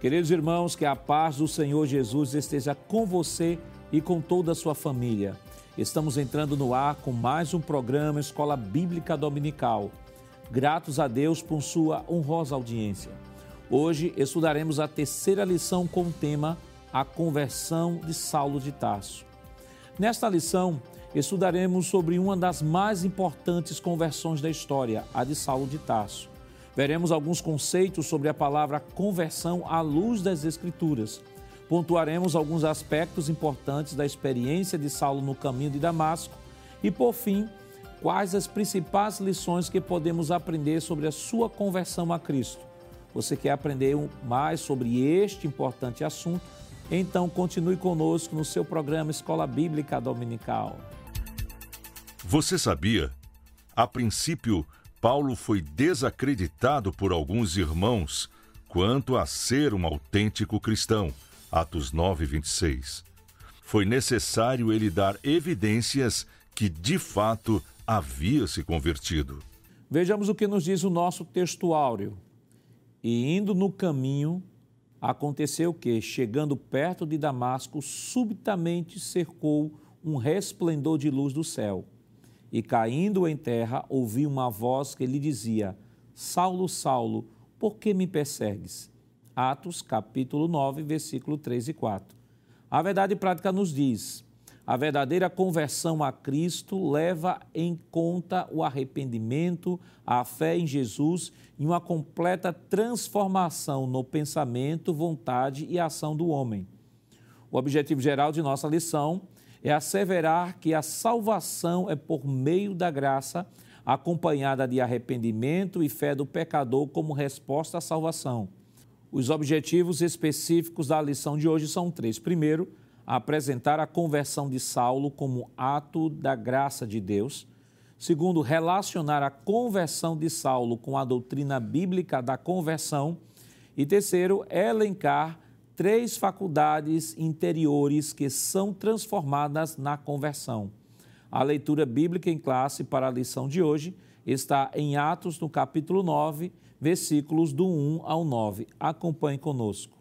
Queridos irmãos, que a paz do Senhor Jesus esteja com você e com toda a sua família. Estamos entrando no ar com mais um programa Escola Bíblica Dominical. Gratos a Deus por sua honrosa audiência. Hoje estudaremos a terceira lição com o tema A Conversão de Saulo de Tarso. Nesta lição, estudaremos sobre uma das mais importantes conversões da história, a de Saulo de Tarso. Veremos alguns conceitos sobre a palavra conversão à luz das Escrituras. Pontuaremos alguns aspectos importantes da experiência de Saulo no caminho de Damasco e, por fim, quais as principais lições que podemos aprender sobre a sua conversão a Cristo. Você quer aprender mais sobre este importante assunto? Então continue conosco no seu programa Escola Bíblica Dominical. Você sabia? A princípio, Paulo foi desacreditado por alguns irmãos quanto a ser um autêntico cristão. Atos 9, 26. Foi necessário ele dar evidências que de fato havia se convertido. Vejamos o que nos diz o nosso texto áureo. E indo no caminho, aconteceu que, chegando perto de Damasco, subitamente cercou um resplendor de luz do céu e caindo em terra, ouvi uma voz que lhe dizia: Saulo, Saulo, por que me persegues? Atos, capítulo 9, versículo 3 e 4. A verdade prática nos diz: a verdadeira conversão a Cristo leva em conta o arrependimento, a fé em Jesus e uma completa transformação no pensamento, vontade e ação do homem. O objetivo geral de nossa lição é asseverar que a salvação é por meio da graça, acompanhada de arrependimento e fé do pecador como resposta à salvação. Os objetivos específicos da lição de hoje são três. Primeiro, apresentar a conversão de Saulo como ato da graça de Deus. Segundo, relacionar a conversão de Saulo com a doutrina bíblica da conversão. E terceiro, elencar três faculdades interiores que são transformadas na conversão. A leitura bíblica em classe para a lição de hoje está em Atos, no capítulo 9, versículos do 1 ao 9. Acompanhe conosco.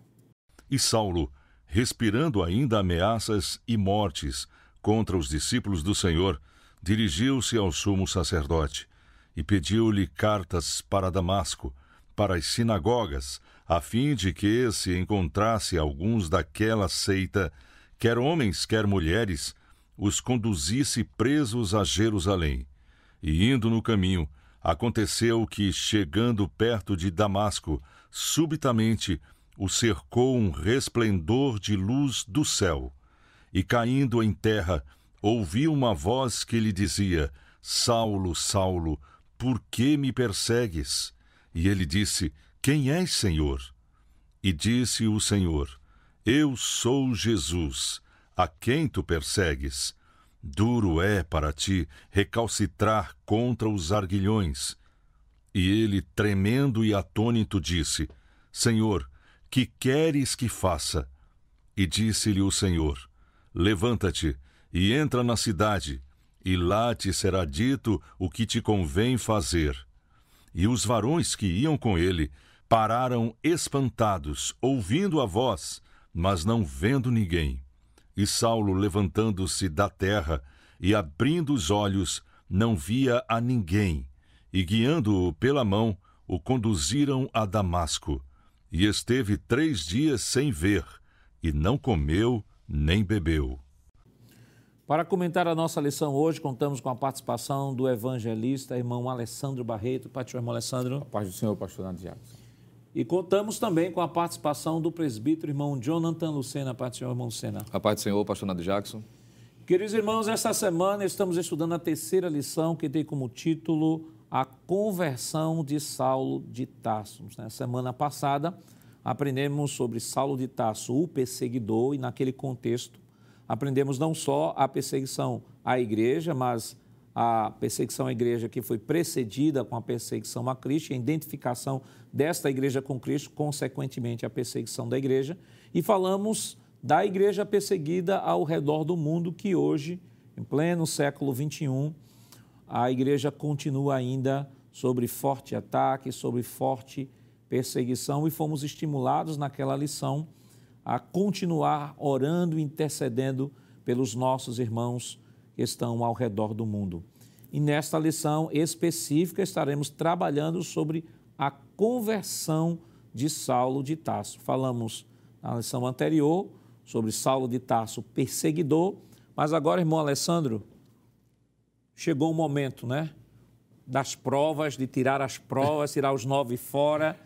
E Saulo, respirando ainda ameaças e mortes contra os discípulos do Senhor, dirigiu-se ao sumo sacerdote e pediu-lhe cartas para Damasco, para as sinagogas, a fim de que se encontrasse alguns daquela seita, quer homens, quer mulheres, os conduzisse presos a Jerusalém. E indo no caminho, aconteceu que, chegando perto de Damasco, subitamente o cercou um resplendor de luz do céu. E caindo em terra, ouviu uma voz que lhe dizia: Saulo, Saulo, por que me persegues? E ele disse: quem és, Senhor? E disse o Senhor: Eu sou Jesus, a quem tu persegues. Duro é para ti recalcitrar contra os arguilhões. E ele, tremendo e atônito, disse: Senhor, que queres que faça? E disse-lhe o Senhor: Levanta-te e entra na cidade, e lá te será dito o que te convém fazer. E os varões que iam com ele pararam espantados, ouvindo a voz, mas não vendo ninguém. E Saulo, levantando-se da terra e abrindo os olhos, não via a ninguém, e guiando-o pela mão, o conduziram a Damasco. E esteve três dias sem ver, e não comeu nem bebeu. Para comentar a nossa lição hoje, contamos com a participação do evangelista, irmão Alessandro Barreto. Pai, irmão Alessandro. A paz do Senhor, pastor Nando Jacques. E contamos também com a participação do presbítero irmão Jonathan Lucena. Pai do Senhor, irmão Lucena. A paz do Senhor, pastor Nando Jackson. Queridos irmãos, esta semana estamos estudando a terceira lição que tem como título A Conversão de Saulo de Tarso. Na semana passada, aprendemos sobre Saulo de Tarso, o perseguidor, e naquele contexto aprendemos não só a perseguição à igreja, mas a perseguição à igreja que foi precedida com a perseguição a Cristo, a identificação desta igreja com Cristo, consequentemente a perseguição da igreja, e falamos da igreja perseguida ao redor do mundo, que hoje, em pleno século XXI, a igreja continua ainda sobre forte ataque, sobre forte perseguição e fomos estimulados naquela lição a continuar orando e intercedendo pelos nossos irmãos estão ao redor do mundo. E nesta lição específica estaremos trabalhando sobre a conversão de Saulo de Tarso. Falamos na lição anterior sobre Saulo de Tarso, perseguidor, mas agora, irmão Alessandro, chegou o momento, né? Das provas, de tirar as provas, tirar os nove fora.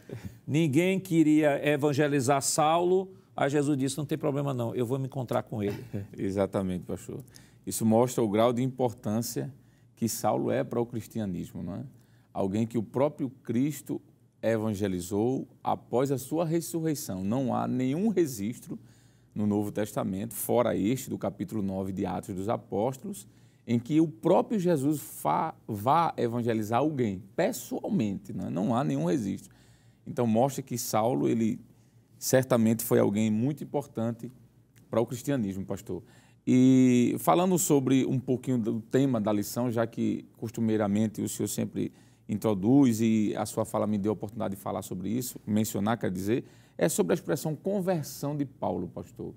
Ninguém queria evangelizar Saulo. Aí Jesus disse: não tem problema, não, eu vou me encontrar com ele. Exatamente, pastor. Isso mostra o grau de importância que Saulo é para o cristianismo, não é? Alguém que o próprio Cristo evangelizou após a sua ressurreição. Não há nenhum registro no Novo Testamento, fora este do capítulo 9 de Atos dos Apóstolos, em que o próprio Jesus vá evangelizar alguém pessoalmente, não, é? não há nenhum registro. Então mostra que Saulo, ele certamente foi alguém muito importante para o cristianismo, pastor. E falando sobre um pouquinho do tema da lição, já que costumeiramente o senhor sempre introduz e a sua fala me deu a oportunidade de falar sobre isso, mencionar, quer dizer, é sobre a expressão conversão de Paulo, pastor.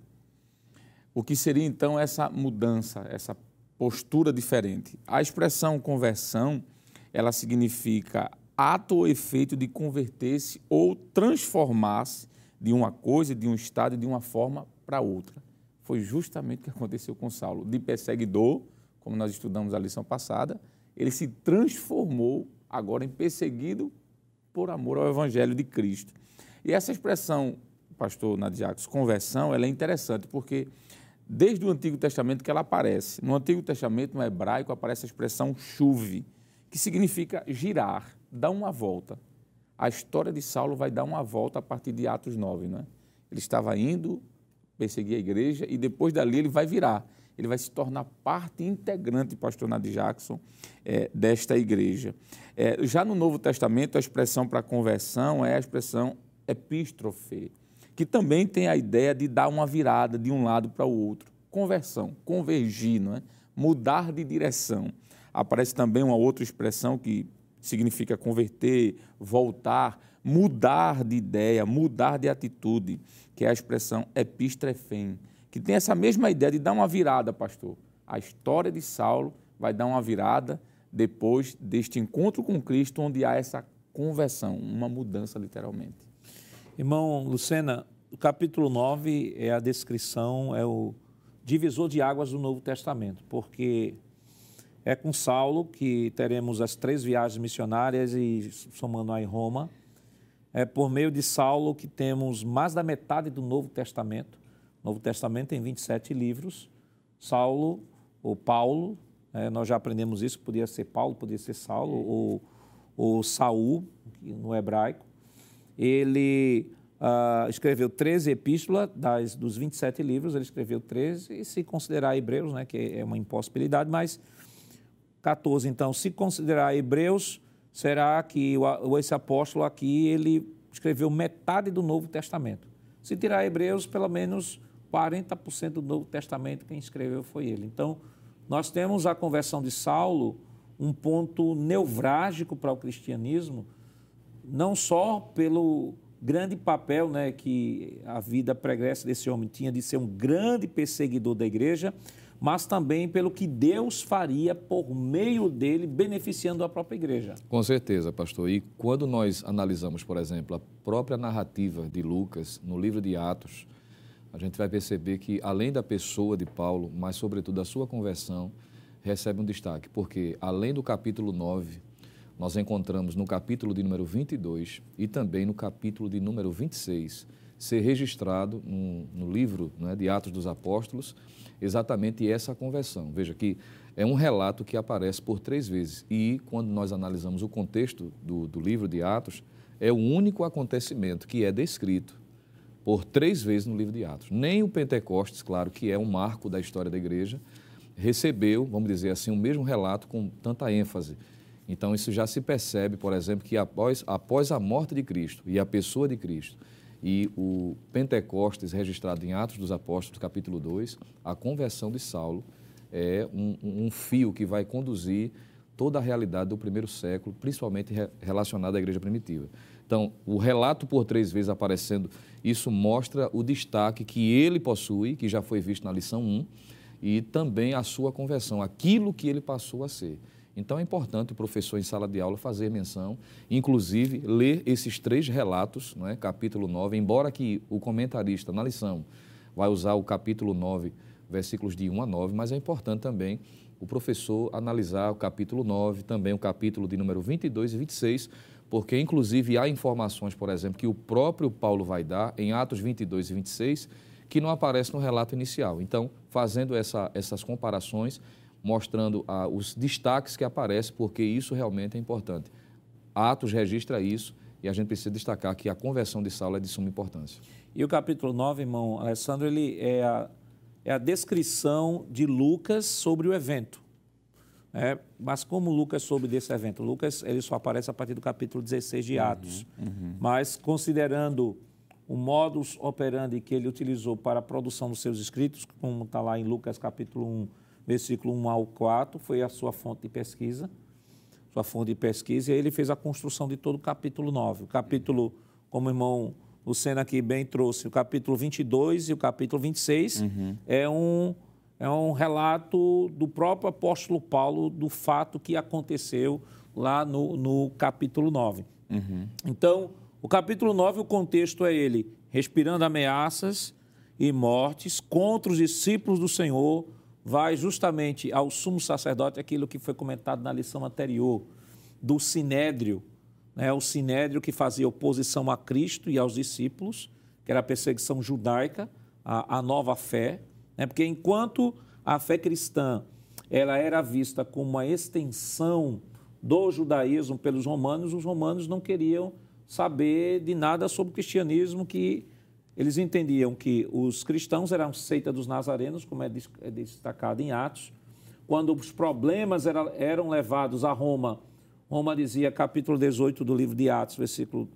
O que seria então essa mudança, essa postura diferente? A expressão conversão, ela significa ato ou efeito de converter-se ou transformar-se de uma coisa, de um estado, de uma forma para outra. Foi justamente o que aconteceu com Saulo. De perseguidor, como nós estudamos a lição passada, ele se transformou agora em perseguido por amor ao Evangelho de Cristo. E essa expressão, pastor Nadiacos, conversão, ela é interessante porque desde o Antigo Testamento que ela aparece. No Antigo Testamento, no hebraico, aparece a expressão chuve, que significa girar, dar uma volta. A história de Saulo vai dar uma volta a partir de Atos 9, não é? Ele estava indo perseguir a igreja e depois dali ele vai virar. Ele vai se tornar parte integrante, pastor Nadir Jackson, é, desta igreja. É, já no Novo Testamento, a expressão para conversão é a expressão epístrofe, que também tem a ideia de dar uma virada de um lado para o outro. Conversão, convergir, não é? mudar de direção. Aparece também uma outra expressão que significa converter, voltar, mudar de ideia, mudar de atitude, que é a expressão epistrefem, que tem essa mesma ideia de dar uma virada, pastor. A história de Saulo vai dar uma virada depois deste encontro com Cristo, onde há essa conversão, uma mudança literalmente. Irmão Lucena, o capítulo 9 é a descrição, é o divisor de águas do Novo Testamento, porque é com Saulo que teremos as três viagens missionárias e somando aí Roma. É por meio de Saulo que temos mais da metade do Novo Testamento. O Novo Testamento tem 27 livros. Saulo, ou Paulo, é, nós já aprendemos isso, podia ser Paulo, podia ser Saulo, ou, ou Saul, no hebraico ele uh, escreveu 13 epístolas, das, dos 27 livros, ele escreveu 13, e se considerar Hebreus, né, que é uma impossibilidade, mas 14. Então, se considerar Hebreus, será que o, esse apóstolo aqui, ele escreveu metade do Novo Testamento. Se tirar Hebreus, pelo menos 40% do Novo Testamento quem escreveu foi ele. Então, nós temos a conversão de Saulo, um ponto nevrálgico para o cristianismo, não só pelo grande papel né, que a vida pregressa desse homem tinha de ser um grande perseguidor da igreja, mas também pelo que Deus faria por meio dele, beneficiando a própria igreja. Com certeza, pastor. E quando nós analisamos, por exemplo, a própria narrativa de Lucas no livro de Atos, a gente vai perceber que, além da pessoa de Paulo, mas sobretudo da sua conversão, recebe um destaque, porque além do capítulo 9 nós encontramos no capítulo de número 22 e também no capítulo de número 26 ser registrado no, no livro né, de Atos dos Apóstolos exatamente essa conversão. Veja que é um relato que aparece por três vezes e quando nós analisamos o contexto do, do livro de Atos, é o único acontecimento que é descrito por três vezes no livro de Atos. Nem o Pentecostes, claro, que é um marco da história da igreja, recebeu, vamos dizer assim, o mesmo relato com tanta ênfase. Então, isso já se percebe, por exemplo, que após, após a morte de Cristo e a pessoa de Cristo, e o Pentecostes registrado em Atos dos Apóstolos, capítulo 2, a conversão de Saulo é um, um fio que vai conduzir toda a realidade do primeiro século, principalmente relacionada à igreja primitiva. Então, o relato por três vezes aparecendo, isso mostra o destaque que ele possui, que já foi visto na lição 1, e também a sua conversão, aquilo que ele passou a ser. Então é importante o professor em sala de aula fazer menção, inclusive ler esses três relatos, é? capítulo 9, embora que o comentarista na lição vai usar o capítulo 9, versículos de 1 a 9, mas é importante também o professor analisar o capítulo 9, também o capítulo de número 22 e 26, porque inclusive há informações, por exemplo, que o próprio Paulo vai dar em Atos 22 e 26, que não aparece no relato inicial. Então, fazendo essa, essas comparações, mostrando ah, os destaques que aparecem, porque isso realmente é importante. Atos registra isso e a gente precisa destacar que a conversão de Saulo é de suma importância. E o capítulo 9, irmão Alessandro, ele é a, é a descrição de Lucas sobre o evento. É, mas como Lucas soube desse evento? Lucas ele só aparece a partir do capítulo 16 de uhum, Atos. Uhum, uhum. Mas considerando o modus operandi que ele utilizou para a produção dos seus escritos, como está lá em Lucas capítulo 1, versículo 1 ao 4, foi a sua fonte de pesquisa, sua fonte de pesquisa, e aí ele fez a construção de todo o capítulo 9. O capítulo, como o irmão Lucena aqui bem trouxe, o capítulo 22 e o capítulo 26 uhum. é, um, é um relato do próprio apóstolo Paulo do fato que aconteceu lá no, no capítulo 9. Uhum. Então, o capítulo 9, o contexto é ele respirando ameaças e mortes contra os discípulos do Senhor, vai justamente ao sumo sacerdote aquilo que foi comentado na lição anterior, do sinédrio, né? o sinédrio que fazia oposição a Cristo e aos discípulos, que era a perseguição judaica, a, a nova fé, né? porque enquanto a fé cristã ela era vista como uma extensão do judaísmo pelos romanos, os romanos não queriam saber de nada sobre o cristianismo que eles entendiam que os cristãos eram seita dos nazarenos, como é, é destacado em Atos. Quando os problemas eram levados a Roma, Roma dizia, capítulo 18 do livro de Atos, versículo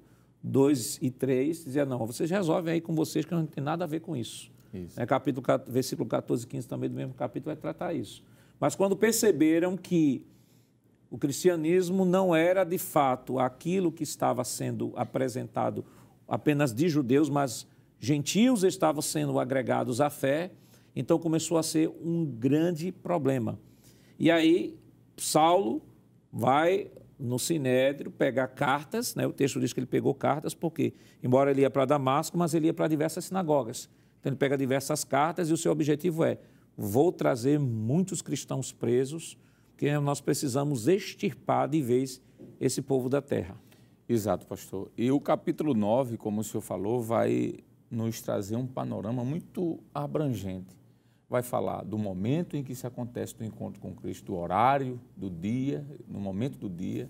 2 e 3, dizia, não, vocês resolvem aí com vocês que não tem nada a ver com isso. isso. É, capítulo, versículo 14 e 15 também do mesmo capítulo vai tratar isso. Mas quando perceberam que o cristianismo não era de fato aquilo que estava sendo apresentado apenas de judeus, mas gentios estavam sendo agregados à fé, então começou a ser um grande problema. E aí, Saulo vai no Sinédrio pegar cartas, né? o texto diz que ele pegou cartas, porque, embora ele ia para Damasco, mas ele ia para diversas sinagogas. Então, ele pega diversas cartas e o seu objetivo é: vou trazer muitos cristãos presos, que nós precisamos extirpar de vez esse povo da terra. Exato, pastor. E o capítulo 9, como o senhor falou, vai nos trazer um panorama muito abrangente. Vai falar do momento em que se acontece o encontro com Cristo, do horário, do dia, no momento do dia.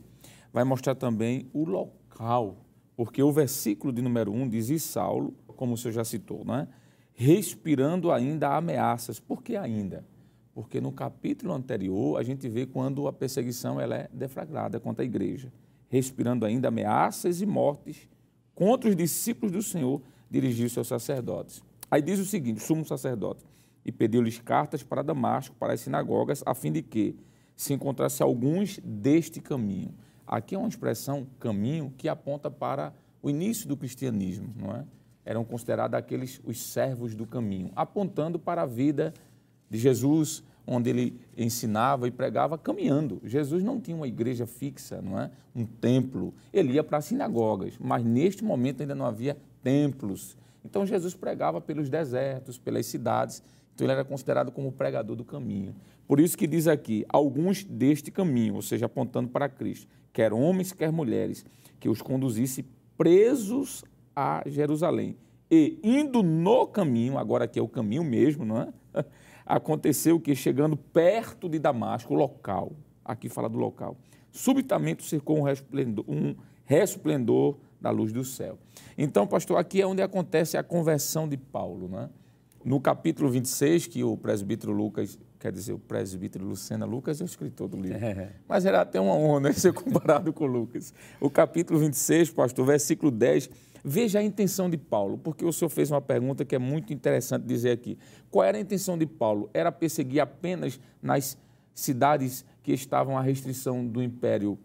Vai mostrar também o local, porque o versículo de número 1 diz: E Saulo, como o senhor já citou, não é? respirando ainda ameaças. Por que ainda? Porque no capítulo anterior a gente vê quando a perseguição ela é deflagrada contra a igreja, respirando ainda ameaças e mortes contra os discípulos do Senhor dirigiu-se aos sacerdotes. Aí diz o seguinte: sumo sacerdote, e pediu-lhes cartas para Damasco, para as sinagogas, a fim de que se encontrasse alguns deste caminho. Aqui é uma expressão caminho que aponta para o início do cristianismo, não é? Eram considerados aqueles os servos do caminho, apontando para a vida de Jesus, onde ele ensinava e pregava caminhando. Jesus não tinha uma igreja fixa, não é? Um templo. Ele ia para as sinagogas, mas neste momento ainda não havia templos. Então Jesus pregava pelos desertos, pelas cidades. Então ele era considerado como o pregador do caminho. Por isso que diz aqui, alguns deste caminho, ou seja, apontando para Cristo, quer homens, quer mulheres, que os conduzisse presos a Jerusalém. E indo no caminho, agora que é o caminho mesmo, não é? Aconteceu que chegando perto de Damasco, o local, aqui fala do local, subitamente cercou um resplendor, um resplendor da luz do céu. Então, pastor, aqui é onde acontece a conversão de Paulo. Né? No capítulo 26, que o presbítero Lucas, quer dizer, o presbítero Lucena Lucas é o escritor do livro, é. mas era até uma honra né, ser comparado com Lucas. O capítulo 26, pastor, versículo 10, veja a intenção de Paulo, porque o senhor fez uma pergunta que é muito interessante dizer aqui. Qual era a intenção de Paulo? Era perseguir apenas nas cidades que estavam à restrição do Império,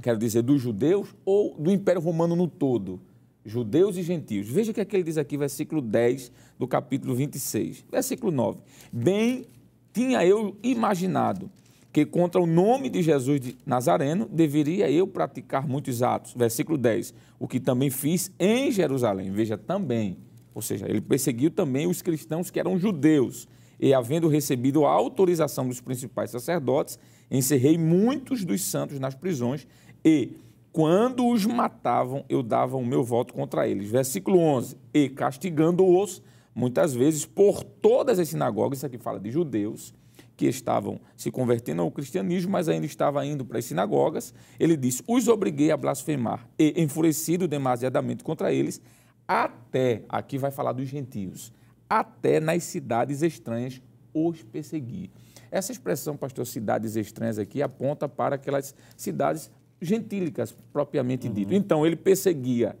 quero dizer, dos judeus ou do Império Romano no todo? Judeus e gentios. Veja o que, é que ele diz aqui, versículo 10 do capítulo 26. Versículo 9. Bem tinha eu imaginado que contra o nome de Jesus de Nazareno deveria eu praticar muitos atos. Versículo 10. O que também fiz em Jerusalém. Veja, também. Ou seja, ele perseguiu também os cristãos que eram judeus. E, havendo recebido a autorização dos principais sacerdotes, encerrei muitos dos santos nas prisões e, quando os matavam, eu dava o meu voto contra eles. Versículo 11. E castigando-os, muitas vezes, por todas as sinagogas, isso aqui fala de judeus, que estavam se convertendo ao cristianismo, mas ainda estava indo para as sinagogas, ele diz: Os obriguei a blasfemar, e enfurecido demasiadamente contra eles, até, aqui vai falar dos gentios, até nas cidades estranhas os persegui. Essa expressão, pastor, cidades estranhas aqui, aponta para aquelas cidades gentílicas, propriamente uhum. dito. Então, ele perseguia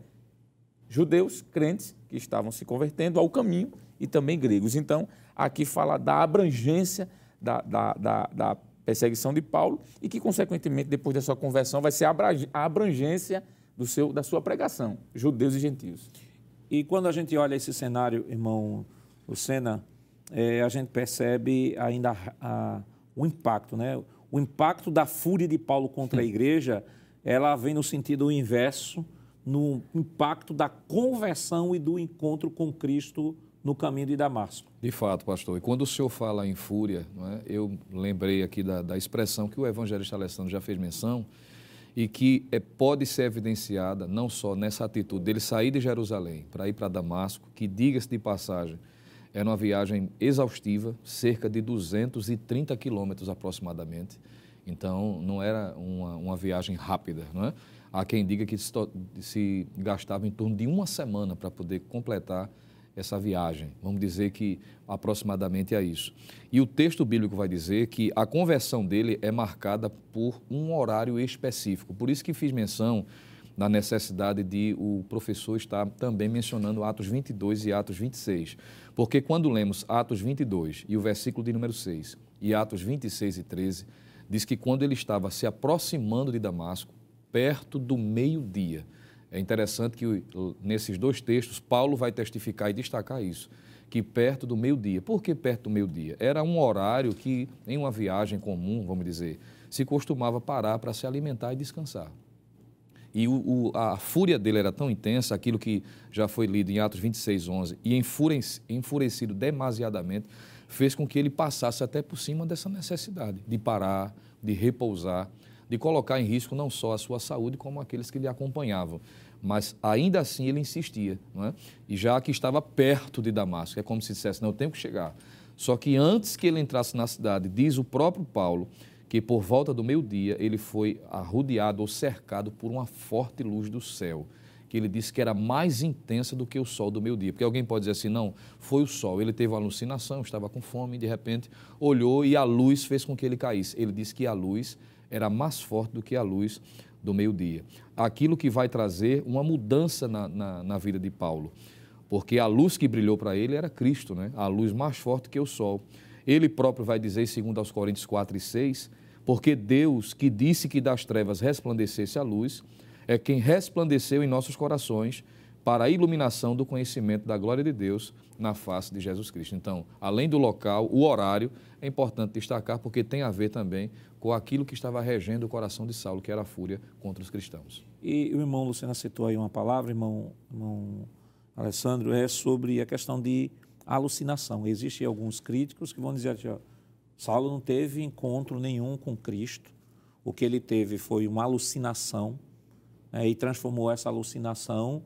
judeus, crentes, que estavam se convertendo ao caminho, e também gregos. Então, aqui fala da abrangência da, da, da, da perseguição de Paulo e que, consequentemente, depois da sua conversão, vai ser a abrangência do seu, da sua pregação, judeus e gentios. E quando a gente olha esse cenário, irmão Lucena, é, a gente percebe ainda a, a, o impacto, né? O impacto da fúria de Paulo contra a igreja, ela vem no sentido inverso, no impacto da conversão e do encontro com Cristo no caminho de Damasco. De fato, pastor. E quando o senhor fala em fúria, é, eu lembrei aqui da, da, expressão que o evangelista Alessandro já fez menção e que é, pode ser evidenciada não só nessa atitude dele sair de Jerusalém para ir para Damasco, que, diga-se de passagem, era uma viagem exaustiva, cerca de 230 quilômetros aproximadamente. Então, não era uma, uma viagem rápida, não é? Há quem diga que se, se gastava em torno de uma semana para poder completar essa viagem. Vamos dizer que aproximadamente é isso. E o texto bíblico vai dizer que a conversão dele é marcada por um horário específico. Por isso que fiz menção na necessidade de o professor estar também mencionando Atos 22 e Atos 26. Porque quando lemos Atos 22 e o versículo de número 6 e Atos 26 e 13, diz que quando ele estava se aproximando de Damasco, perto do meio-dia, é interessante que nesses dois textos Paulo vai testificar e destacar isso, que perto do meio-dia. Por que perto do meio-dia? Era um horário que, em uma viagem comum, vamos dizer, se costumava parar para se alimentar e descansar. E o, o, a fúria dele era tão intensa, aquilo que já foi lido em Atos 26, 11, e enfurecido demasiadamente, fez com que ele passasse até por cima dessa necessidade de parar, de repousar de colocar em risco não só a sua saúde, como aqueles que lhe acompanhavam. Mas ainda assim ele insistia, não é? e já que estava perto de Damasco, é como se dissesse: não, eu tenho que chegar. Só que antes que ele entrasse na cidade, diz o próprio Paulo que por volta do meio-dia ele foi arrodeado ou cercado por uma forte luz do céu que ele disse que era mais intensa do que o sol do meio-dia. Porque alguém pode dizer assim, não, foi o sol. Ele teve uma alucinação, estava com fome, de repente olhou e a luz fez com que ele caísse. Ele disse que a luz era mais forte do que a luz do meio-dia. Aquilo que vai trazer uma mudança na, na, na vida de Paulo. Porque a luz que brilhou para ele era Cristo, né? a luz mais forte que o sol. Ele próprio vai dizer, segundo aos Coríntios 4 e 6, porque Deus, que disse que das trevas resplandecesse a luz, é quem resplandeceu em nossos corações para a iluminação do conhecimento da glória de Deus na face de Jesus Cristo. Então, além do local, o horário é importante destacar porque tem a ver também com aquilo que estava regendo o coração de Saulo, que era a fúria contra os cristãos. E o irmão Luciano citou aí uma palavra, irmão, irmão Alessandro, é sobre a questão de alucinação. Existem alguns críticos que vão dizer assim, ó, Saulo não teve encontro nenhum com Cristo, o que ele teve foi uma alucinação né, e transformou essa alucinação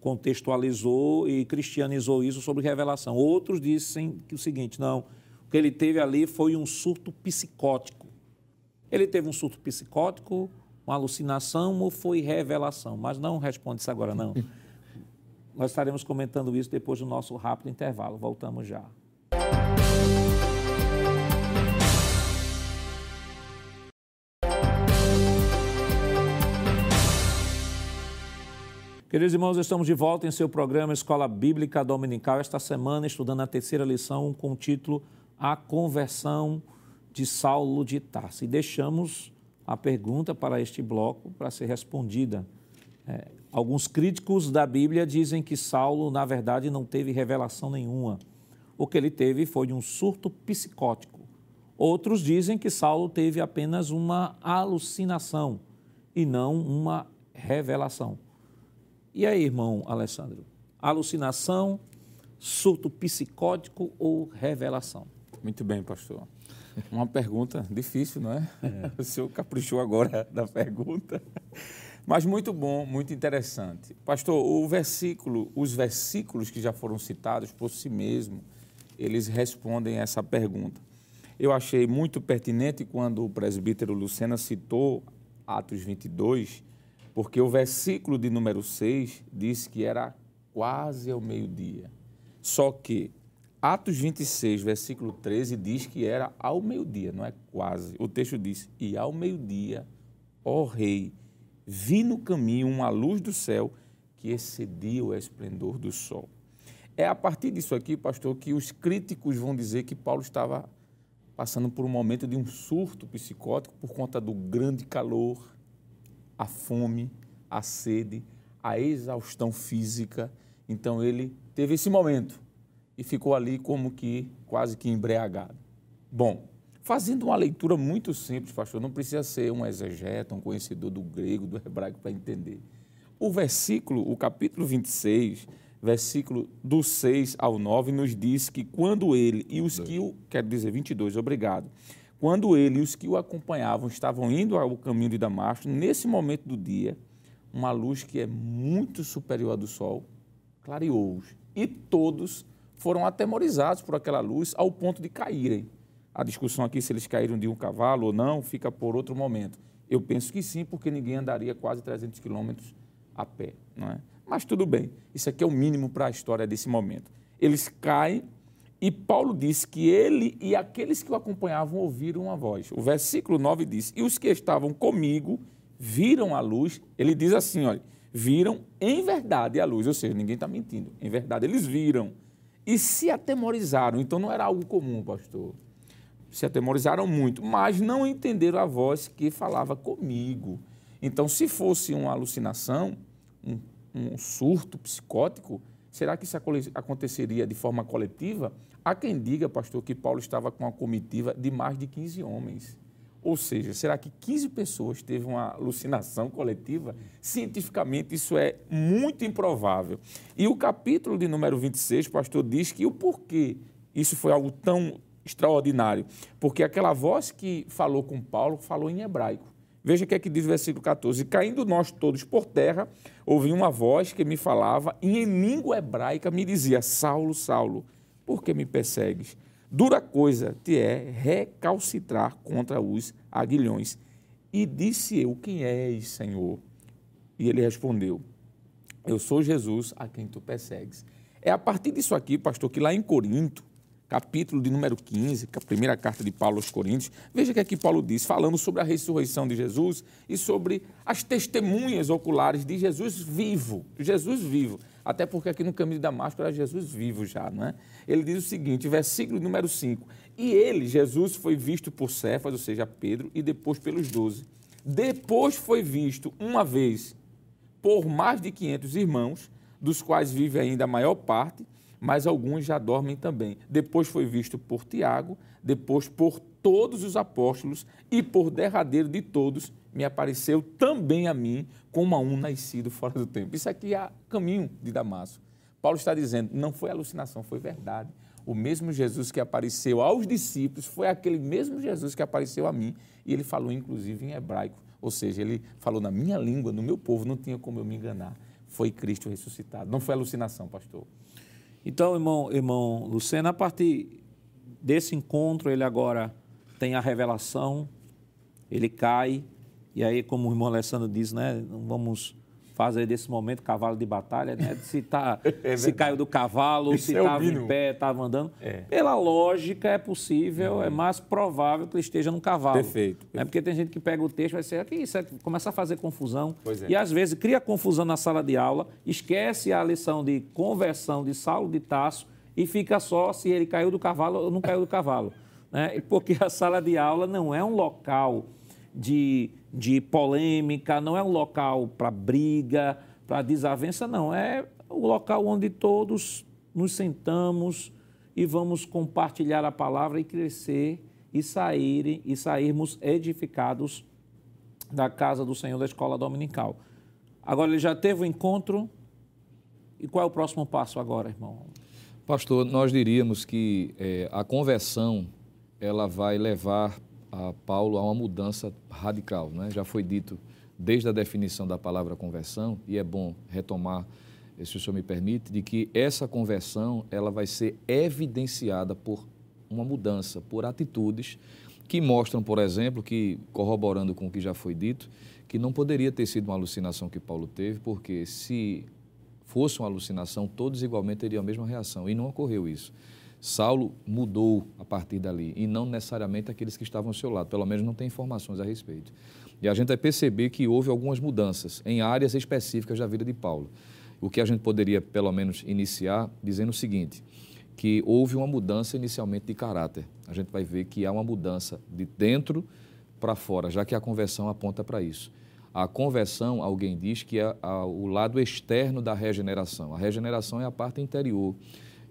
contextualizou e cristianizou isso sobre revelação. Outros dizem que o seguinte, não, o que ele teve ali foi um surto psicótico. Ele teve um surto psicótico, uma alucinação ou foi revelação? Mas não responde isso agora, não. Nós estaremos comentando isso depois do nosso rápido intervalo. Voltamos já. Queridos irmãos, estamos de volta em seu programa Escola Bíblica Dominical, esta semana estudando a terceira lição com o título A Conversão de Saulo de Tarso. E deixamos a pergunta para este bloco para ser respondida. É, alguns críticos da Bíblia dizem que Saulo, na verdade, não teve revelação nenhuma. O que ele teve foi um surto psicótico. Outros dizem que Saulo teve apenas uma alucinação e não uma revelação. E aí, irmão Alessandro? Alucinação, surto psicótico ou revelação? Muito bem, pastor. Uma pergunta difícil, não é? é? O senhor caprichou agora da pergunta. Mas muito bom, muito interessante. Pastor, o versículo, os versículos que já foram citados por si mesmo, eles respondem essa pergunta. Eu achei muito pertinente quando o presbítero Lucena citou Atos 22, porque o versículo de número 6 diz que era quase ao meio-dia. Só que Atos 26, versículo 13, diz que era ao meio-dia, não é quase. O texto diz: E ao meio-dia, ó Rei, vi no caminho uma luz do céu que excedia o esplendor do sol. É a partir disso aqui, pastor, que os críticos vão dizer que Paulo estava passando por um momento de um surto psicótico por conta do grande calor, a fome, a sede, a exaustão física. Então ele teve esse momento e ficou ali como que quase que embriagado. Bom, fazendo uma leitura muito simples, pastor, não precisa ser um exegeta, um conhecedor do grego, do hebraico para entender. O versículo, o capítulo 26, versículo do 6 ao 9, nos diz que quando ele e os que o, quero dizer 22, obrigado. Quando ele e os que o acompanhavam estavam indo ao caminho de Damasco, nesse momento do dia, uma luz que é muito superior à do sol clareou-os e todos foram atemorizados por aquela luz ao ponto de caírem. A discussão aqui se eles caíram de um cavalo ou não fica por outro momento. Eu penso que sim, porque ninguém andaria quase 300 quilômetros a pé, não é? Mas tudo bem, isso aqui é o mínimo para a história desse momento. Eles caem e Paulo diz que ele e aqueles que o acompanhavam ouviram uma voz. O versículo 9 diz: E os que estavam comigo viram a luz. Ele diz assim: olha, viram em verdade a luz, ou seja, ninguém está mentindo. Em verdade, eles viram e se atemorizaram. Então não era algo comum, pastor. Se atemorizaram muito, mas não entenderam a voz que falava comigo. Então, se fosse uma alucinação, um, um surto psicótico, será que isso aconteceria de forma coletiva? Há quem diga, pastor, que Paulo estava com uma comitiva de mais de 15 homens. Ou seja, será que 15 pessoas teve uma alucinação coletiva? Cientificamente, isso é muito improvável. E o capítulo de número 26, pastor, diz que o porquê isso foi algo tão extraordinário. Porque aquela voz que falou com Paulo falou em hebraico. Veja o que é que diz o versículo 14. Caindo nós todos por terra, ouvi uma voz que me falava e em língua hebraica me dizia: Saulo, Saulo, por que me persegues? Dura coisa te é recalcitrar contra os aguilhões. E disse eu: Quem és, Senhor? E ele respondeu: Eu sou Jesus a quem tu persegues. É a partir disso aqui, pastor, que lá em Corinto, capítulo de número 15, a primeira carta de Paulo aos Coríntios, veja que aqui Paulo diz, falando sobre a ressurreição de Jesus e sobre as testemunhas oculares de Jesus vivo, Jesus vivo. Até porque aqui no caminho de Damasco era Jesus vivo já, não é? Ele diz o seguinte, versículo número 5. E ele, Jesus, foi visto por Cefas, ou seja, Pedro, e depois pelos doze. Depois foi visto uma vez por mais de 500 irmãos, dos quais vive ainda a maior parte, mas alguns já dormem também. Depois foi visto por Tiago, depois por todos os apóstolos e por derradeiro de todos me apareceu também a mim como a um nascido fora do tempo. Isso aqui é caminho de Damasco. Paulo está dizendo, não foi alucinação, foi verdade. O mesmo Jesus que apareceu aos discípulos foi aquele mesmo Jesus que apareceu a mim. E ele falou, inclusive, em hebraico. Ou seja, ele falou na minha língua, no meu povo, não tinha como eu me enganar. Foi Cristo ressuscitado. Não foi alucinação, pastor. Então, irmão, irmão Lucena, a partir desse encontro, ele agora tem a revelação, ele cai, e aí, como o irmão Alessandro diz, né, não vamos fazer desse momento cavalo de batalha, né? Se, tá, é se caiu do cavalo, Isso se estava é em pé, estava andando. É. Pela lógica, é possível, uhum. é mais provável que ele esteja num cavalo. Perfeito. É porque tem gente que pega o texto e vai ser aqui, isso é, começa a fazer confusão. É. E às vezes cria confusão na sala de aula, esquece a lição de conversão de Saulo de Tasso e fica só se ele caiu do cavalo ou não caiu do cavalo. né? porque a sala de aula não é um local de, de polêmica, não é um local para briga, para desavença, não. É o local onde todos nos sentamos e vamos compartilhar a palavra e crescer e saírem e sairmos edificados da casa do Senhor da escola dominical. Agora ele já teve o um encontro e qual é o próximo passo agora, irmão? Pastor, nós diríamos que é, a conversão ela vai levar a Paulo a uma mudança radical, né? Já foi dito desde a definição da palavra conversão e é bom retomar, se o senhor me permite, de que essa conversão ela vai ser evidenciada por uma mudança, por atitudes que mostram, por exemplo, que corroborando com o que já foi dito, que não poderia ter sido uma alucinação que Paulo teve, porque se fosse uma alucinação, todos igualmente teriam a mesma reação. E não ocorreu isso. Saulo mudou a partir dali, e não necessariamente aqueles que estavam ao seu lado, pelo menos não tem informações a respeito. E a gente vai perceber que houve algumas mudanças em áreas específicas da vida de Paulo. O que a gente poderia, pelo menos, iniciar dizendo o seguinte: que houve uma mudança inicialmente de caráter. A gente vai ver que há uma mudança de dentro para fora, já que a conversão aponta para isso. A conversão, alguém diz que é o lado externo da regeneração. A regeneração é a parte interior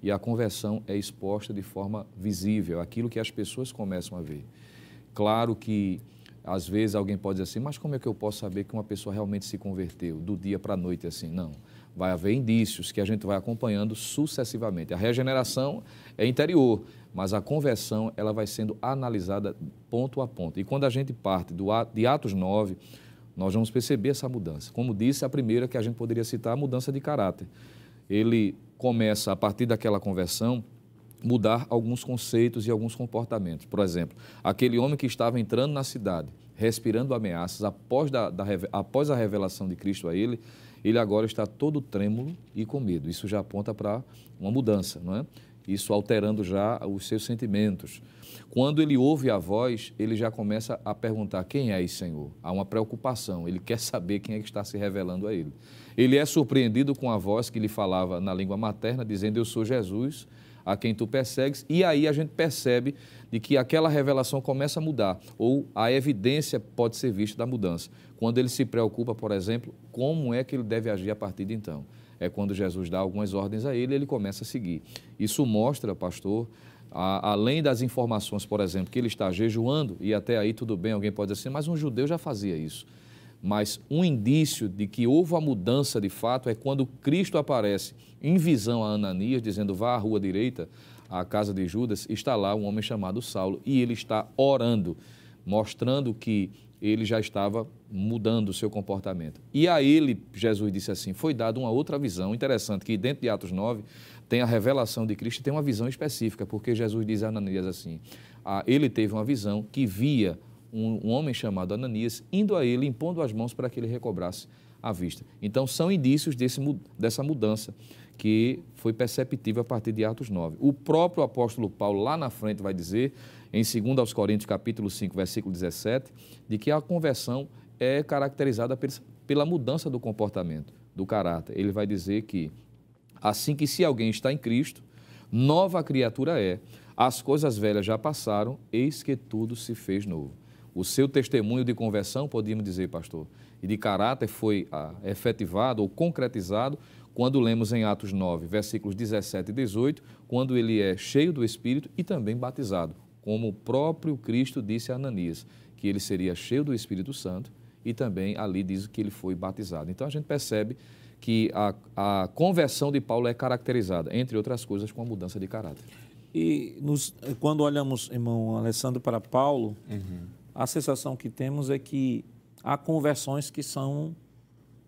e a conversão é exposta de forma visível, aquilo que as pessoas começam a ver. Claro que às vezes alguém pode dizer assim, mas como é que eu posso saber que uma pessoa realmente se converteu do dia para a noite assim? Não. Vai haver indícios que a gente vai acompanhando sucessivamente. A regeneração é interior, mas a conversão ela vai sendo analisada ponto a ponto. E quando a gente parte do, de Atos 9, nós vamos perceber essa mudança. Como disse, a primeira que a gente poderia citar, a mudança de caráter. Ele começa, a partir daquela conversão, mudar alguns conceitos e alguns comportamentos. Por exemplo, aquele homem que estava entrando na cidade, respirando ameaças, após, da, da, após a revelação de Cristo a ele, ele agora está todo trêmulo e com medo. Isso já aponta para uma mudança, não é? Isso alterando já os seus sentimentos. Quando ele ouve a voz, ele já começa a perguntar: quem é esse Senhor? Há uma preocupação, ele quer saber quem é que está se revelando a ele. Ele é surpreendido com a voz que lhe falava na língua materna, dizendo: Eu sou Jesus, a quem tu persegues. E aí a gente percebe de que aquela revelação começa a mudar, ou a evidência pode ser vista da mudança. Quando ele se preocupa, por exemplo, como é que ele deve agir a partir de então. É quando Jesus dá algumas ordens a ele, ele começa a seguir. Isso mostra, pastor, a, além das informações, por exemplo, que ele está jejuando, e até aí tudo bem, alguém pode dizer assim, mas um judeu já fazia isso. Mas um indício de que houve a mudança de fato é quando Cristo aparece em visão a Ananias, dizendo: vá à rua direita, à casa de Judas, está lá um homem chamado Saulo, e ele está orando, mostrando que ele já estava mudando o seu comportamento. E a ele, Jesus disse assim: foi dada uma outra visão interessante, que dentro de Atos 9 tem a revelação de Cristo tem uma visão específica, porque Jesus diz a Ananias assim: ele teve uma visão que via um, um, homem chamado Ananias indo a ele, impondo as mãos para que ele recobrasse a vista. Então, são indícios desse, dessa mudança que foi perceptível a partir de Atos 9. O próprio apóstolo Paulo, lá na frente, vai dizer, em 2 aos Coríntios, capítulo 5, versículo 17, de que a conversão é caracterizada pela mudança do comportamento, do caráter. Ele vai dizer que Assim que se alguém está em Cristo, nova criatura é. As coisas velhas já passaram, eis que tudo se fez novo. O seu testemunho de conversão, podíamos dizer, pastor, e de caráter foi ah, efetivado ou concretizado quando lemos em Atos 9, versículos 17 e 18, quando ele é cheio do Espírito e também batizado, como o próprio Cristo disse a Ananias, que ele seria cheio do Espírito Santo e também ali diz que ele foi batizado. Então a gente percebe que a, a conversão de Paulo é caracterizada, entre outras coisas, com a mudança de caráter. E nos, quando olhamos, irmão Alessandro, para Paulo, uhum. a sensação que temos é que há conversões que são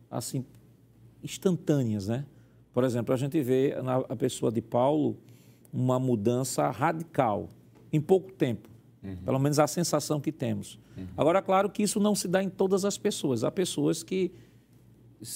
assim instantâneas, né? Por exemplo, a gente vê na pessoa de Paulo uma mudança radical em pouco tempo. Uhum. Pelo menos a sensação que temos. Uhum. Agora, claro que isso não se dá em todas as pessoas. Há pessoas que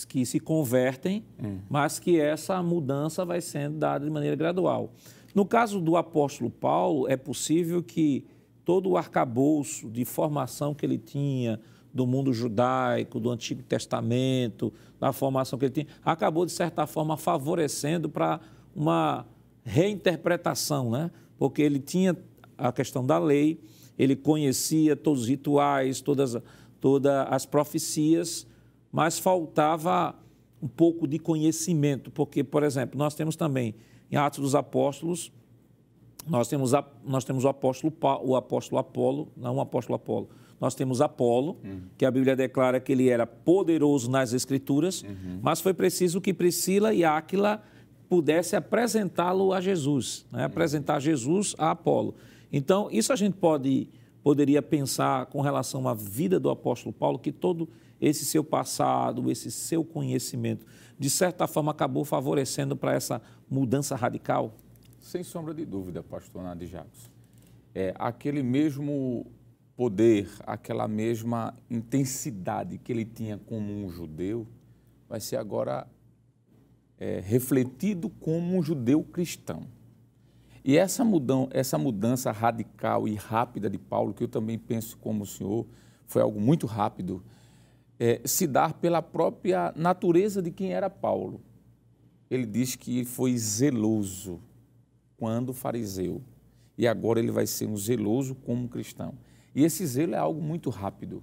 que se convertem, hum. mas que essa mudança vai sendo dada de maneira gradual. No caso do apóstolo Paulo, é possível que todo o arcabouço de formação que ele tinha do mundo judaico, do Antigo Testamento, da formação que ele tinha, acabou, de certa forma, favorecendo para uma reinterpretação, né? porque ele tinha a questão da lei, ele conhecia todos os rituais, todas, todas as profecias, mas faltava um pouco de conhecimento, porque, por exemplo, nós temos também em Atos dos Apóstolos, nós temos, a, nós temos o apóstolo, o apóstolo Apolo, não o apóstolo Apolo, nós temos Apolo, uhum. que a Bíblia declara que ele era poderoso nas Escrituras, uhum. mas foi preciso que Priscila e Áquila pudesse apresentá-lo a Jesus, né? apresentar Jesus a Apolo. Então, isso a gente pode poderia pensar com relação à vida do apóstolo Paulo, que todo esse seu passado, esse seu conhecimento, de certa forma acabou favorecendo para essa mudança radical? Sem sombra de dúvida, pastor Nadi Jacos. É, aquele mesmo poder, aquela mesma intensidade que ele tinha como um judeu, vai ser agora é, refletido como um judeu cristão. E essa, mudão, essa mudança radical e rápida de Paulo, que eu também penso como o senhor, foi algo muito rápido, é, se dar pela própria natureza de quem era Paulo. Ele diz que foi zeloso quando fariseu, e agora ele vai ser um zeloso como cristão. E esse zelo é algo muito rápido.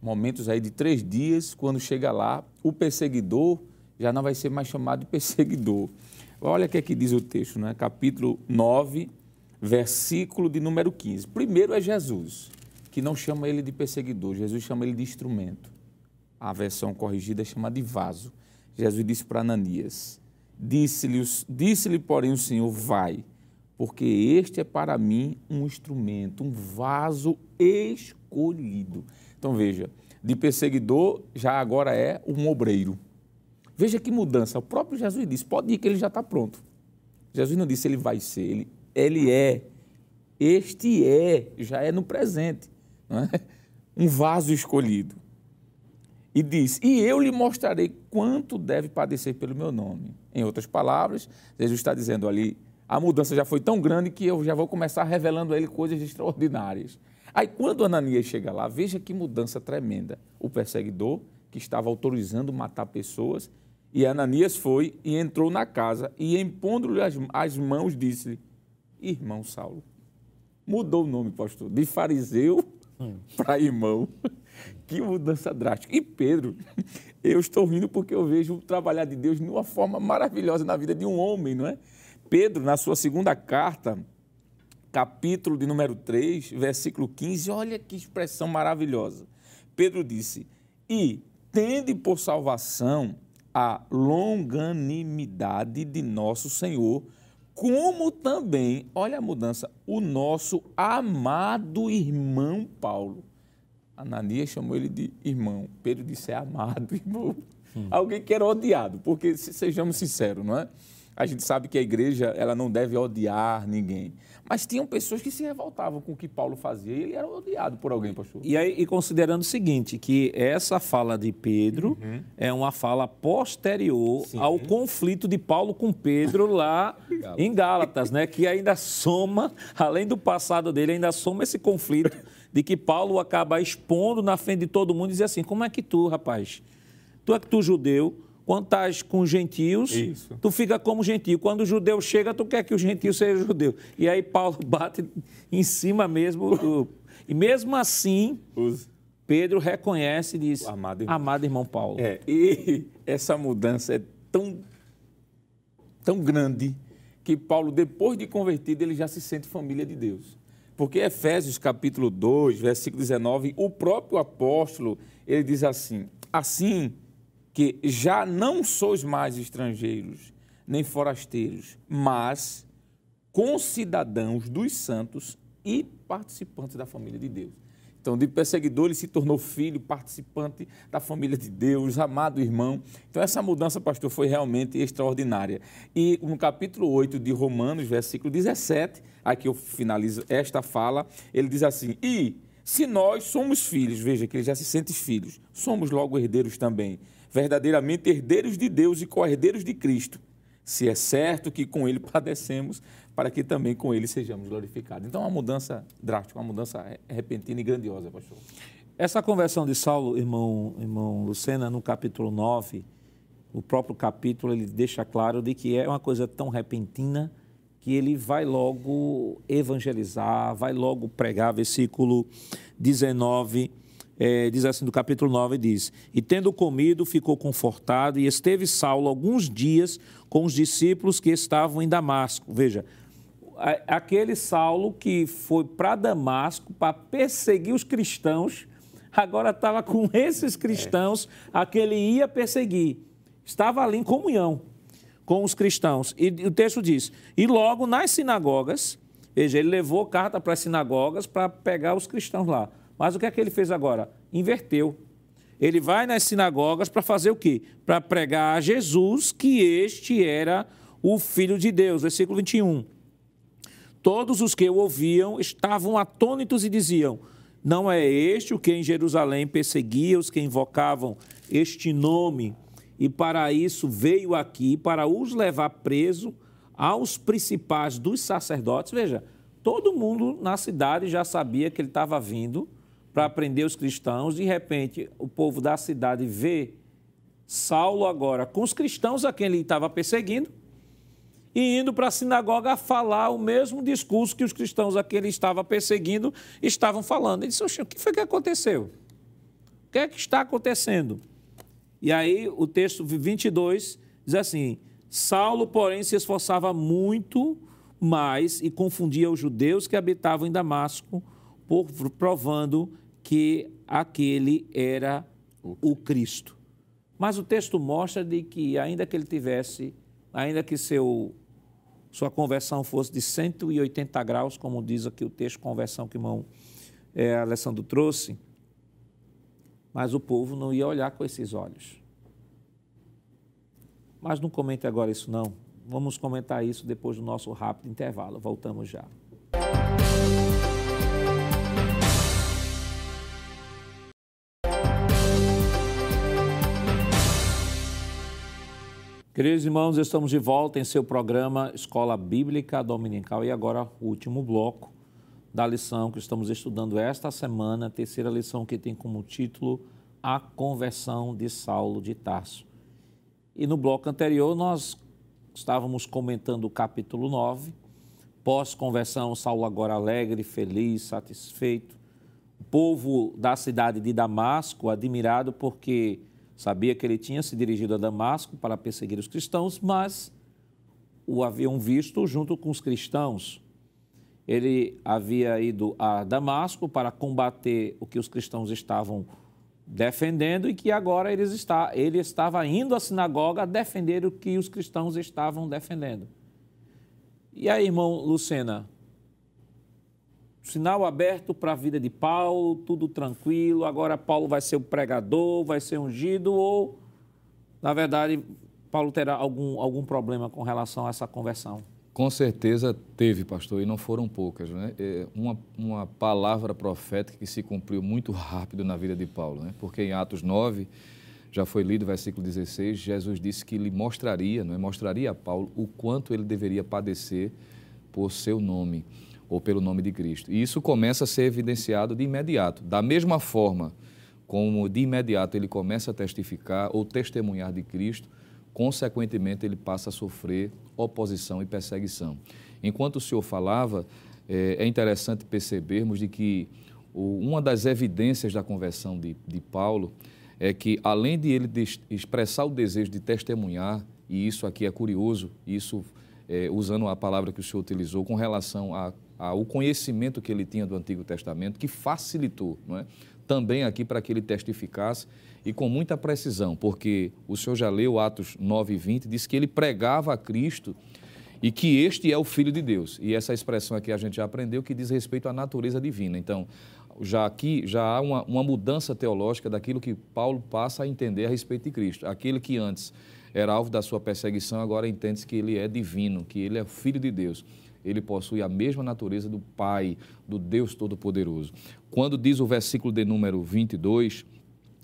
Momentos aí de três dias, quando chega lá, o perseguidor já não vai ser mais chamado de perseguidor, Olha o que, é que diz o texto, né? capítulo 9, versículo de número 15. Primeiro é Jesus, que não chama ele de perseguidor, Jesus chama ele de instrumento. A versão corrigida chama de vaso. Jesus disse para Ananias: Disse-lhe, disse porém, o Senhor: Vai, porque este é para mim um instrumento, um vaso escolhido. Então veja, de perseguidor já agora é um obreiro. Veja que mudança. O próprio Jesus disse: pode ir que ele já está pronto. Jesus não disse ele vai ser, ele, ele é. Este é, já é no presente. É? Um vaso escolhido. E diz: E eu lhe mostrarei quanto deve padecer pelo meu nome. Em outras palavras, Jesus está dizendo ali: a mudança já foi tão grande que eu já vou começar revelando a ele coisas extraordinárias. Aí, quando Ananias chega lá, veja que mudança tremenda. O perseguidor, que estava autorizando matar pessoas, e Ananias foi e entrou na casa e, impondo-lhe as, as mãos, disse-lhe: Irmão Saulo. Mudou o nome, pastor, de fariseu hum. para irmão. Que mudança drástica. E Pedro, eu estou rindo porque eu vejo o trabalhar de Deus de uma forma maravilhosa na vida de um homem, não é? Pedro, na sua segunda carta, capítulo de número 3, versículo 15, olha que expressão maravilhosa. Pedro disse: E tende por salvação a longanimidade de nosso Senhor, como também, olha a mudança, o nosso amado irmão Paulo. Ananias chamou ele de irmão, Pedro disse é amado irmão. Hum. Alguém que era odiado, porque sejamos sinceros, não é? A gente sabe que a igreja ela não deve odiar ninguém. Mas tinham pessoas que se revoltavam com o que Paulo fazia e ele era odiado por alguém, pastor. E aí, e considerando o seguinte, que essa fala de Pedro uhum. é uma fala posterior Sim. ao conflito de Paulo com Pedro lá em Gálatas, né? Que ainda soma, além do passado dele, ainda soma esse conflito de que Paulo acaba expondo na frente de todo mundo e diz assim: como é que tu, rapaz? Tu é que tu judeu, quando estás com gentios, Isso. tu fica como gentio. Quando o judeu chega, tu quer que o gentio seja judeu. E aí Paulo bate em cima mesmo. Do... E mesmo assim, Os... Pedro reconhece e diz: amado irmão. amado irmão Paulo. É, e essa mudança é tão, tão grande que Paulo, depois de convertido, ele já se sente família de Deus. Porque Efésios capítulo 2, versículo 19, o próprio apóstolo, ele diz assim: Assim que já não sois mais estrangeiros nem forasteiros, mas concidadãos dos santos e participantes da família de Deus. Então, de perseguidor, ele se tornou filho, participante da família de Deus, amado irmão. Então, essa mudança, pastor, foi realmente extraordinária. E no capítulo 8 de Romanos, versículo 17, aqui eu finalizo esta fala, ele diz assim: E se nós somos filhos, veja que ele já se sente filhos, somos logo herdeiros também verdadeiramente herdeiros de Deus e co-herdeiros de Cristo, se é certo que com ele padecemos, para que também com ele sejamos glorificados. Então, uma mudança drástica, uma mudança repentina e grandiosa, pastor. Essa conversão de Saulo, irmão, irmão Lucena, no capítulo 9, o próprio capítulo, ele deixa claro de que é uma coisa tão repentina que ele vai logo evangelizar, vai logo pregar. Versículo 19 é, diz assim, do capítulo 9, diz: E tendo comido, ficou confortado, e esteve Saulo alguns dias com os discípulos que estavam em Damasco. Veja, aquele Saulo que foi para Damasco para perseguir os cristãos, agora estava com esses cristãos a que ele ia perseguir. Estava ali em comunhão com os cristãos. E o texto diz: E logo nas sinagogas, veja, ele levou carta para as sinagogas para pegar os cristãos lá. Mas o que é que ele fez agora? Inverteu. Ele vai nas sinagogas para fazer o quê? Para pregar a Jesus que este era o Filho de Deus. Versículo 21. Todos os que o ouviam estavam atônitos e diziam: Não é este o que em Jerusalém perseguia os que invocavam este nome, e para isso veio aqui, para os levar preso aos principais dos sacerdotes. Veja, todo mundo na cidade já sabia que ele estava vindo para prender os cristãos. De repente, o povo da cidade vê Saulo agora com os cristãos a quem ele estava perseguindo e indo para a sinagoga falar o mesmo discurso que os cristãos a quem ele estava perseguindo estavam falando. Ele disse: o que foi que aconteceu? O que é que está acontecendo? E aí o texto 22 diz assim: Saulo, porém, se esforçava muito mais e confundia os judeus que habitavam em Damasco, por, provando que aquele era o Cristo. Mas o texto mostra de que ainda que ele tivesse, ainda que seu sua conversão fosse de 180 graus, como diz aqui o texto conversão que irmão é, Alessandro trouxe, mas o povo não ia olhar com esses olhos. Mas não comente agora isso não. Vamos comentar isso depois do nosso rápido intervalo. Voltamos já. Queridos irmãos, estamos de volta em seu programa Escola Bíblica Dominical e agora o último bloco da lição que estamos estudando esta semana, a terceira lição que tem como título A Conversão de Saulo de Tarso. E no bloco anterior nós estávamos comentando o capítulo 9, pós-conversão, Saulo agora alegre, feliz, satisfeito. O povo da cidade de Damasco admirado porque Sabia que ele tinha se dirigido a Damasco para perseguir os cristãos, mas o haviam visto junto com os cristãos. Ele havia ido a Damasco para combater o que os cristãos estavam defendendo e que agora eles está, ele estava indo à sinagoga a defender o que os cristãos estavam defendendo. E aí, irmão Lucena, sinal aberto para a vida de Paulo, tudo tranquilo. Agora Paulo vai ser o pregador, vai ser ungido, ou, na verdade, Paulo terá algum, algum problema com relação a essa conversão? Com certeza teve, pastor, e não foram poucas. Né? É uma, uma palavra profética que se cumpriu muito rápido na vida de Paulo, né? porque em Atos 9, já foi lido o versículo 16, Jesus disse que lhe mostraria, não é? mostraria a Paulo o quanto ele deveria padecer por seu nome ou pelo nome de Cristo. E isso começa a ser evidenciado de imediato. Da mesma forma como de imediato ele começa a testificar ou testemunhar de Cristo, consequentemente ele passa a sofrer oposição e perseguição. Enquanto o senhor falava, é, é interessante percebermos de que uma das evidências da conversão de, de Paulo é que, além de ele expressar o desejo de testemunhar, e isso aqui é curioso, isso é, usando a palavra que o senhor utilizou com relação a o conhecimento que ele tinha do Antigo Testamento, que facilitou não é? também aqui para que ele testificasse e com muita precisão, porque o senhor já leu Atos 9 e 20, diz que ele pregava a Cristo e que este é o Filho de Deus. E essa expressão aqui a gente já aprendeu que diz respeito à natureza divina. Então, já aqui já há uma, uma mudança teológica daquilo que Paulo passa a entender a respeito de Cristo. Aquele que antes era alvo da sua perseguição, agora entende que ele é divino, que ele é Filho de Deus ele possui a mesma natureza do Pai, do Deus Todo-Poderoso. Quando diz o versículo de número 22,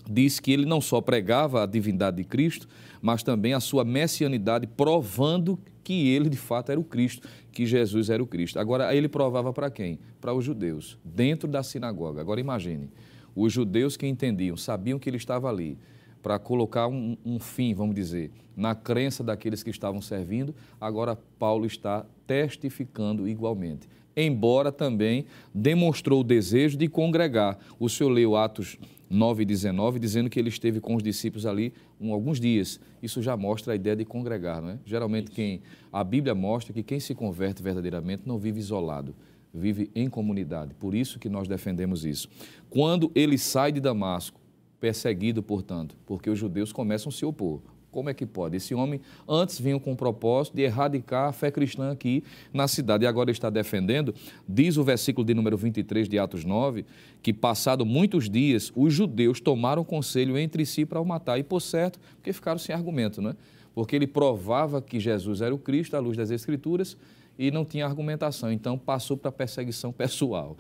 diz que ele não só pregava a divindade de Cristo, mas também a sua messianidade, provando que ele de fato era o Cristo, que Jesus era o Cristo. Agora, ele provava para quem? Para os judeus, dentro da sinagoga. Agora, imagine, os judeus que entendiam, sabiam que ele estava ali, para colocar um, um, fim, vamos dizer, na crença daqueles que estavam servindo, agora Paulo está testificando igualmente. Embora também demonstrou o desejo de congregar. O senhor leu Atos 9 e 19, dizendo que ele esteve com os discípulos ali um, alguns dias. Isso já mostra a ideia de congregar, não é? Geralmente quem a Bíblia mostra que quem se converte verdadeiramente não vive isolado, vive em comunidade. Por isso que nós defendemos isso. Quando ele sai de Damasco, perseguido, portanto, porque os judeus começam a se opor. Como é que pode? Esse homem antes vinha com o propósito de erradicar a fé cristã aqui na cidade e agora está defendendo. Diz o versículo de número 23 de Atos 9 que, passado muitos dias, os judeus tomaram conselho entre si para o matar. E, por certo, porque ficaram sem argumento, não é? Porque ele provava que Jesus era o Cristo à luz das Escrituras e não tinha argumentação. Então, passou para perseguição pessoal,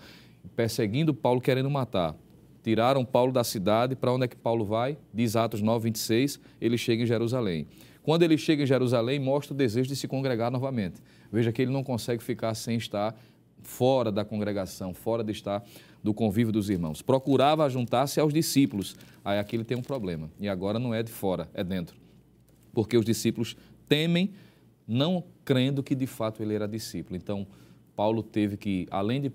perseguindo Paulo, querendo matar. Tiraram Paulo da cidade, para onde é que Paulo vai? Diz Atos 9, 26, ele chega em Jerusalém. Quando ele chega em Jerusalém, mostra o desejo de se congregar novamente. Veja que ele não consegue ficar sem estar fora da congregação, fora de estar do convívio dos irmãos. Procurava juntar-se aos discípulos. Aí aqui ele tem um problema. E agora não é de fora, é dentro. Porque os discípulos temem, não crendo que de fato ele era discípulo. Então, Paulo teve que, além de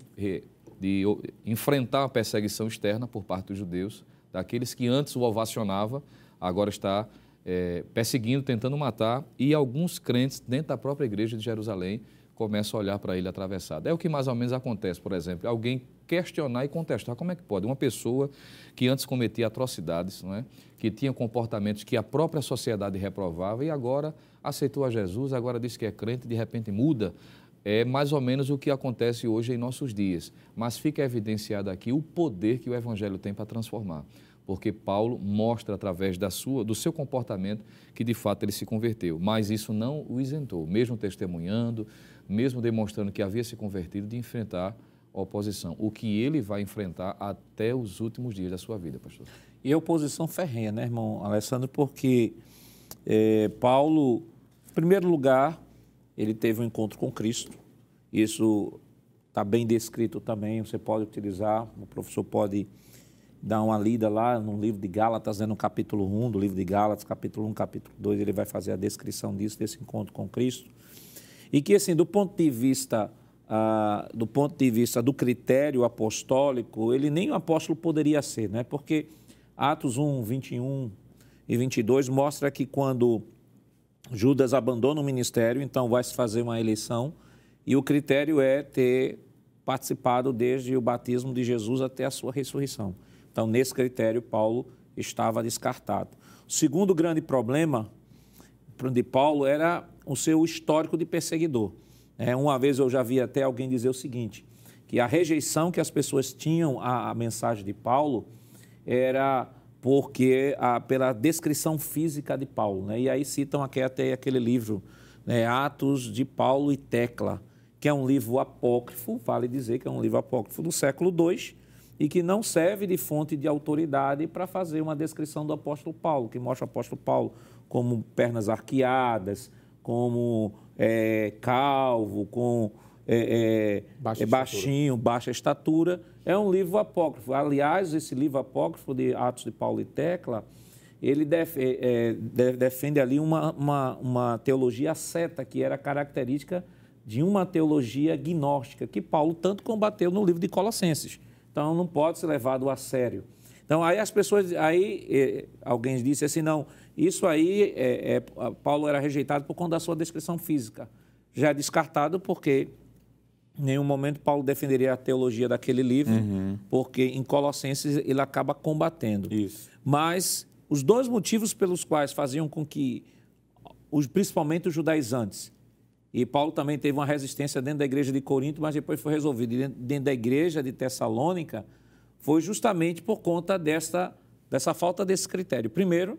de enfrentar a perseguição externa por parte dos judeus, daqueles que antes o ovacionava, agora está é, perseguindo, tentando matar, e alguns crentes dentro da própria igreja de Jerusalém começam a olhar para ele atravessado. É o que mais ou menos acontece, por exemplo, alguém questionar e contestar como é que pode uma pessoa que antes cometia atrocidades, não é? que tinha comportamentos que a própria sociedade reprovava e agora aceitou a Jesus, agora diz que é crente, de repente muda é mais ou menos o que acontece hoje em nossos dias. Mas fica evidenciado aqui o poder que o Evangelho tem para transformar. Porque Paulo mostra através da sua, do seu comportamento que de fato ele se converteu. Mas isso não o isentou, mesmo testemunhando, mesmo demonstrando que havia se convertido, de enfrentar a oposição. O que ele vai enfrentar até os últimos dias da sua vida, pastor. E oposição ferrenha, né, irmão Alessandro? Porque é, Paulo, em primeiro lugar, ele teve um encontro com Cristo. Isso está bem descrito também, você pode utilizar, o professor pode dar uma lida lá no livro de Gálatas, né, no capítulo 1 do livro de Gálatas, capítulo 1, capítulo 2, ele vai fazer a descrição disso, desse encontro com Cristo. E que, assim, do ponto de vista, ah, do ponto de vista do critério apostólico, ele nem o apóstolo poderia ser, né? porque Atos 1, 21 e 22 mostra que quando Judas abandona o ministério, então vai se fazer uma eleição e o critério é ter participado desde o batismo de Jesus até a sua ressurreição. Então, nesse critério, Paulo estava descartado. O segundo grande problema de Paulo era o seu histórico de perseguidor. É, uma vez eu já vi até alguém dizer o seguinte, que a rejeição que as pessoas tinham à, à mensagem de Paulo era porque a, pela descrição física de Paulo. Né? E aí citam aqui até aquele livro, né? Atos de Paulo e Tecla, que é um livro apócrifo, vale dizer que é um livro apócrifo do século II, e que não serve de fonte de autoridade para fazer uma descrição do apóstolo Paulo, que mostra o apóstolo Paulo como pernas arqueadas, como é, calvo, com é, é, é baixinho, baixa estatura. É um livro apócrifo. Aliás, esse livro apócrifo de Atos de Paulo e Tecla, ele def, é, é defende ali uma, uma, uma teologia seta, que era característica de uma teologia gnóstica, que Paulo tanto combateu no livro de Colossenses. Então, não pode ser levado a sério. Então, aí as pessoas, aí é, alguém disse assim, não, isso aí, é, Paulo era rejeitado por conta da sua descrição física. Já é descartado porque nenhum momento Paulo defenderia a teologia daquele livro, uhum. porque em Colossenses ele acaba combatendo. Isso. Mas os dois motivos pelos quais faziam com que, os, principalmente os judaizantes, e Paulo também teve uma resistência dentro da igreja de Corinto, mas depois foi resolvido dentro da igreja de Tessalônica, foi justamente por conta dessa, dessa falta desse critério. Primeiro,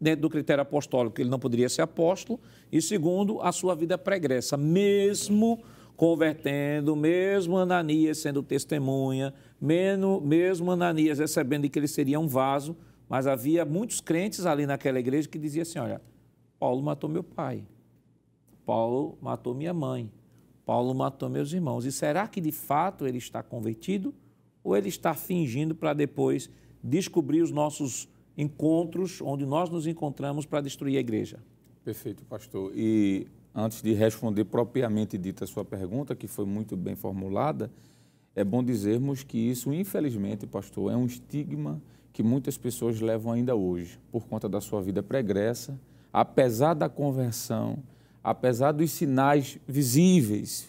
dentro do critério apostólico, ele não poderia ser apóstolo, e segundo, a sua vida pregressa, mesmo convertendo, mesmo Ananias sendo testemunha, mesmo Ananias recebendo que ele seria um vaso, mas havia muitos crentes ali naquela igreja que diziam assim: olha, Paulo matou meu pai, Paulo matou minha mãe, Paulo matou meus irmãos. E será que de fato ele está convertido ou ele está fingindo para depois descobrir os nossos encontros onde nós nos encontramos para destruir a igreja. Perfeito, pastor. E antes de responder propriamente dita a sua pergunta, que foi muito bem formulada, é bom dizermos que isso, infelizmente, pastor, é um estigma que muitas pessoas levam ainda hoje, por conta da sua vida pregressa, apesar da conversão, apesar dos sinais visíveis,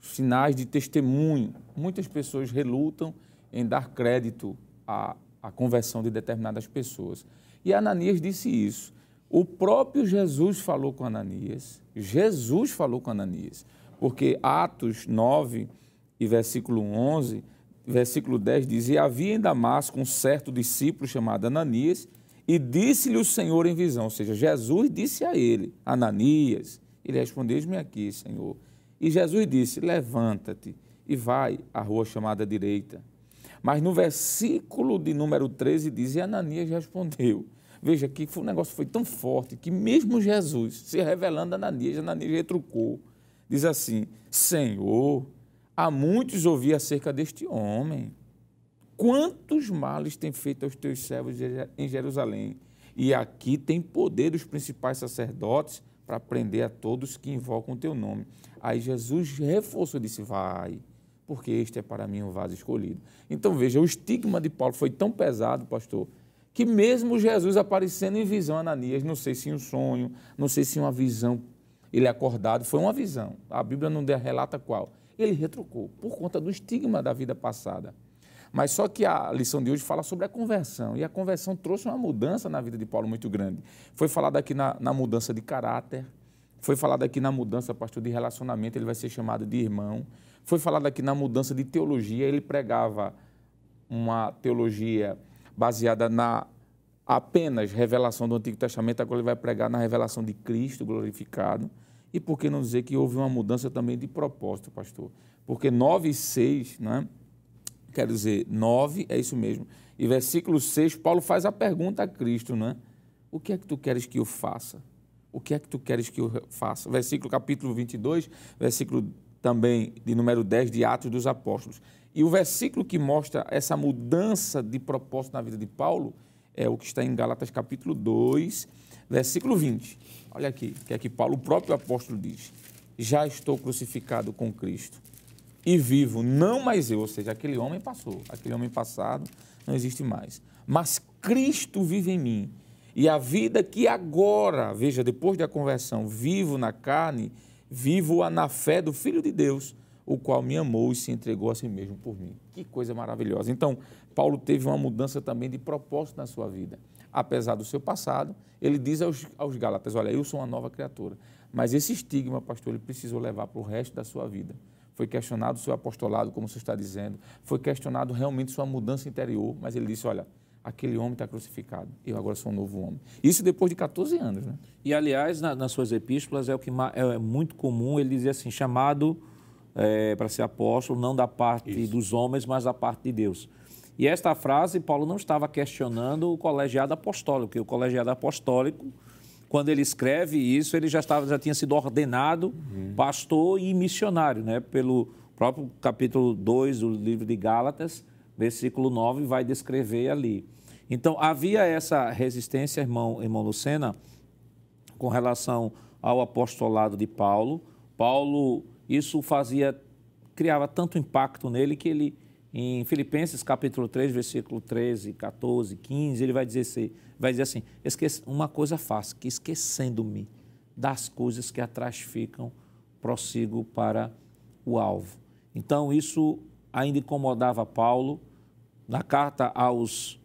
sinais de testemunho, muitas pessoas relutam em dar crédito à, à conversão de determinadas pessoas. E Ananias disse isso. O próprio Jesus falou com Ananias. Jesus falou com Ananias. Porque Atos 9 e versículo 11, versículo 10 diz: E havia em Damasco um certo discípulo chamado Ananias, e disse-lhe o Senhor em visão. Ou seja, Jesus disse a ele: Ananias. Ele respondeu: Eis-me aqui, Senhor. E Jesus disse: Levanta-te e vai à rua chamada direita. Mas no versículo de número 13 diz: E Ananias respondeu. Veja que o negócio foi tão forte que mesmo Jesus, se revelando a Ananias, Ananias retrucou. Diz assim: Senhor, há muitos ouvi acerca deste homem. Quantos males tem feito aos teus servos em Jerusalém? E aqui tem poder dos principais sacerdotes para prender a todos que invocam o teu nome. Aí Jesus reforçou e disse: Vai, porque este é para mim o vaso escolhido. Então veja, o estigma de Paulo foi tão pesado, pastor, que mesmo Jesus aparecendo em visão a Ananias, não sei se em um sonho, não sei se em uma visão, ele acordado, foi uma visão. A Bíblia não relata qual. Ele retrucou, por conta do estigma da vida passada. Mas só que a lição de hoje fala sobre a conversão. E a conversão trouxe uma mudança na vida de Paulo muito grande. Foi falado aqui na, na mudança de caráter, foi falado aqui na mudança, pastor, de relacionamento, ele vai ser chamado de irmão. Foi falado aqui na mudança de teologia, ele pregava uma teologia baseada na apenas revelação do Antigo Testamento, agora ele vai pregar na revelação de Cristo glorificado. E por que não dizer que houve uma mudança também de propósito, pastor? Porque 9 e 6, né? quer dizer, 9, é isso mesmo. E versículo 6, Paulo faz a pergunta a Cristo, não é? O que é que tu queres que eu faça? O que é que tu queres que eu faça? Versículo capítulo 22, versículo também de número 10 de Atos dos Apóstolos. E o versículo que mostra essa mudança de propósito na vida de Paulo é o que está em Gálatas capítulo 2, versículo 20. Olha aqui, que é que Paulo, o próprio apóstolo, diz: Já estou crucificado com Cristo e vivo, não mais eu, ou seja, aquele homem passou, aquele homem passado não existe mais. Mas Cristo vive em mim. E a vida que agora, veja, depois da conversão, vivo na carne, vivo-a na fé do Filho de Deus, o qual me amou e se entregou a si mesmo por mim. Que coisa maravilhosa. Então, Paulo teve uma mudança também de propósito na sua vida. Apesar do seu passado, ele diz aos, aos Gálatas: Olha, eu sou uma nova criatura. Mas esse estigma, pastor, ele precisou levar para o resto da sua vida foi questionado o seu apostolado, como você está dizendo, foi questionado realmente sua mudança interior, mas ele disse: Olha, aquele homem está crucificado, eu agora sou um novo homem. Isso depois de 14 anos. Né? E, aliás, na, nas suas epístolas é o que é, é muito comum ele dizer assim: chamado é, para ser apóstolo, não da parte Isso. dos homens, mas da parte de Deus. E esta frase, Paulo não estava questionando o colegiado apostólico, porque o colegiado apostólico quando ele escreve isso, ele já, estava, já tinha sido ordenado uhum. pastor e missionário, né? pelo próprio capítulo 2 do livro de Gálatas, versículo 9, vai descrever ali. Então, havia essa resistência, irmão, irmão Lucena, com relação ao apostolado de Paulo. Paulo, isso fazia, criava tanto impacto nele que ele em Filipenses capítulo 3, versículo 13, 14, 15, ele vai dizer assim, vai dizer assim uma coisa faço, que esquecendo-me das coisas que atrás ficam, prossigo para o alvo. Então, isso ainda incomodava Paulo. Na carta aos,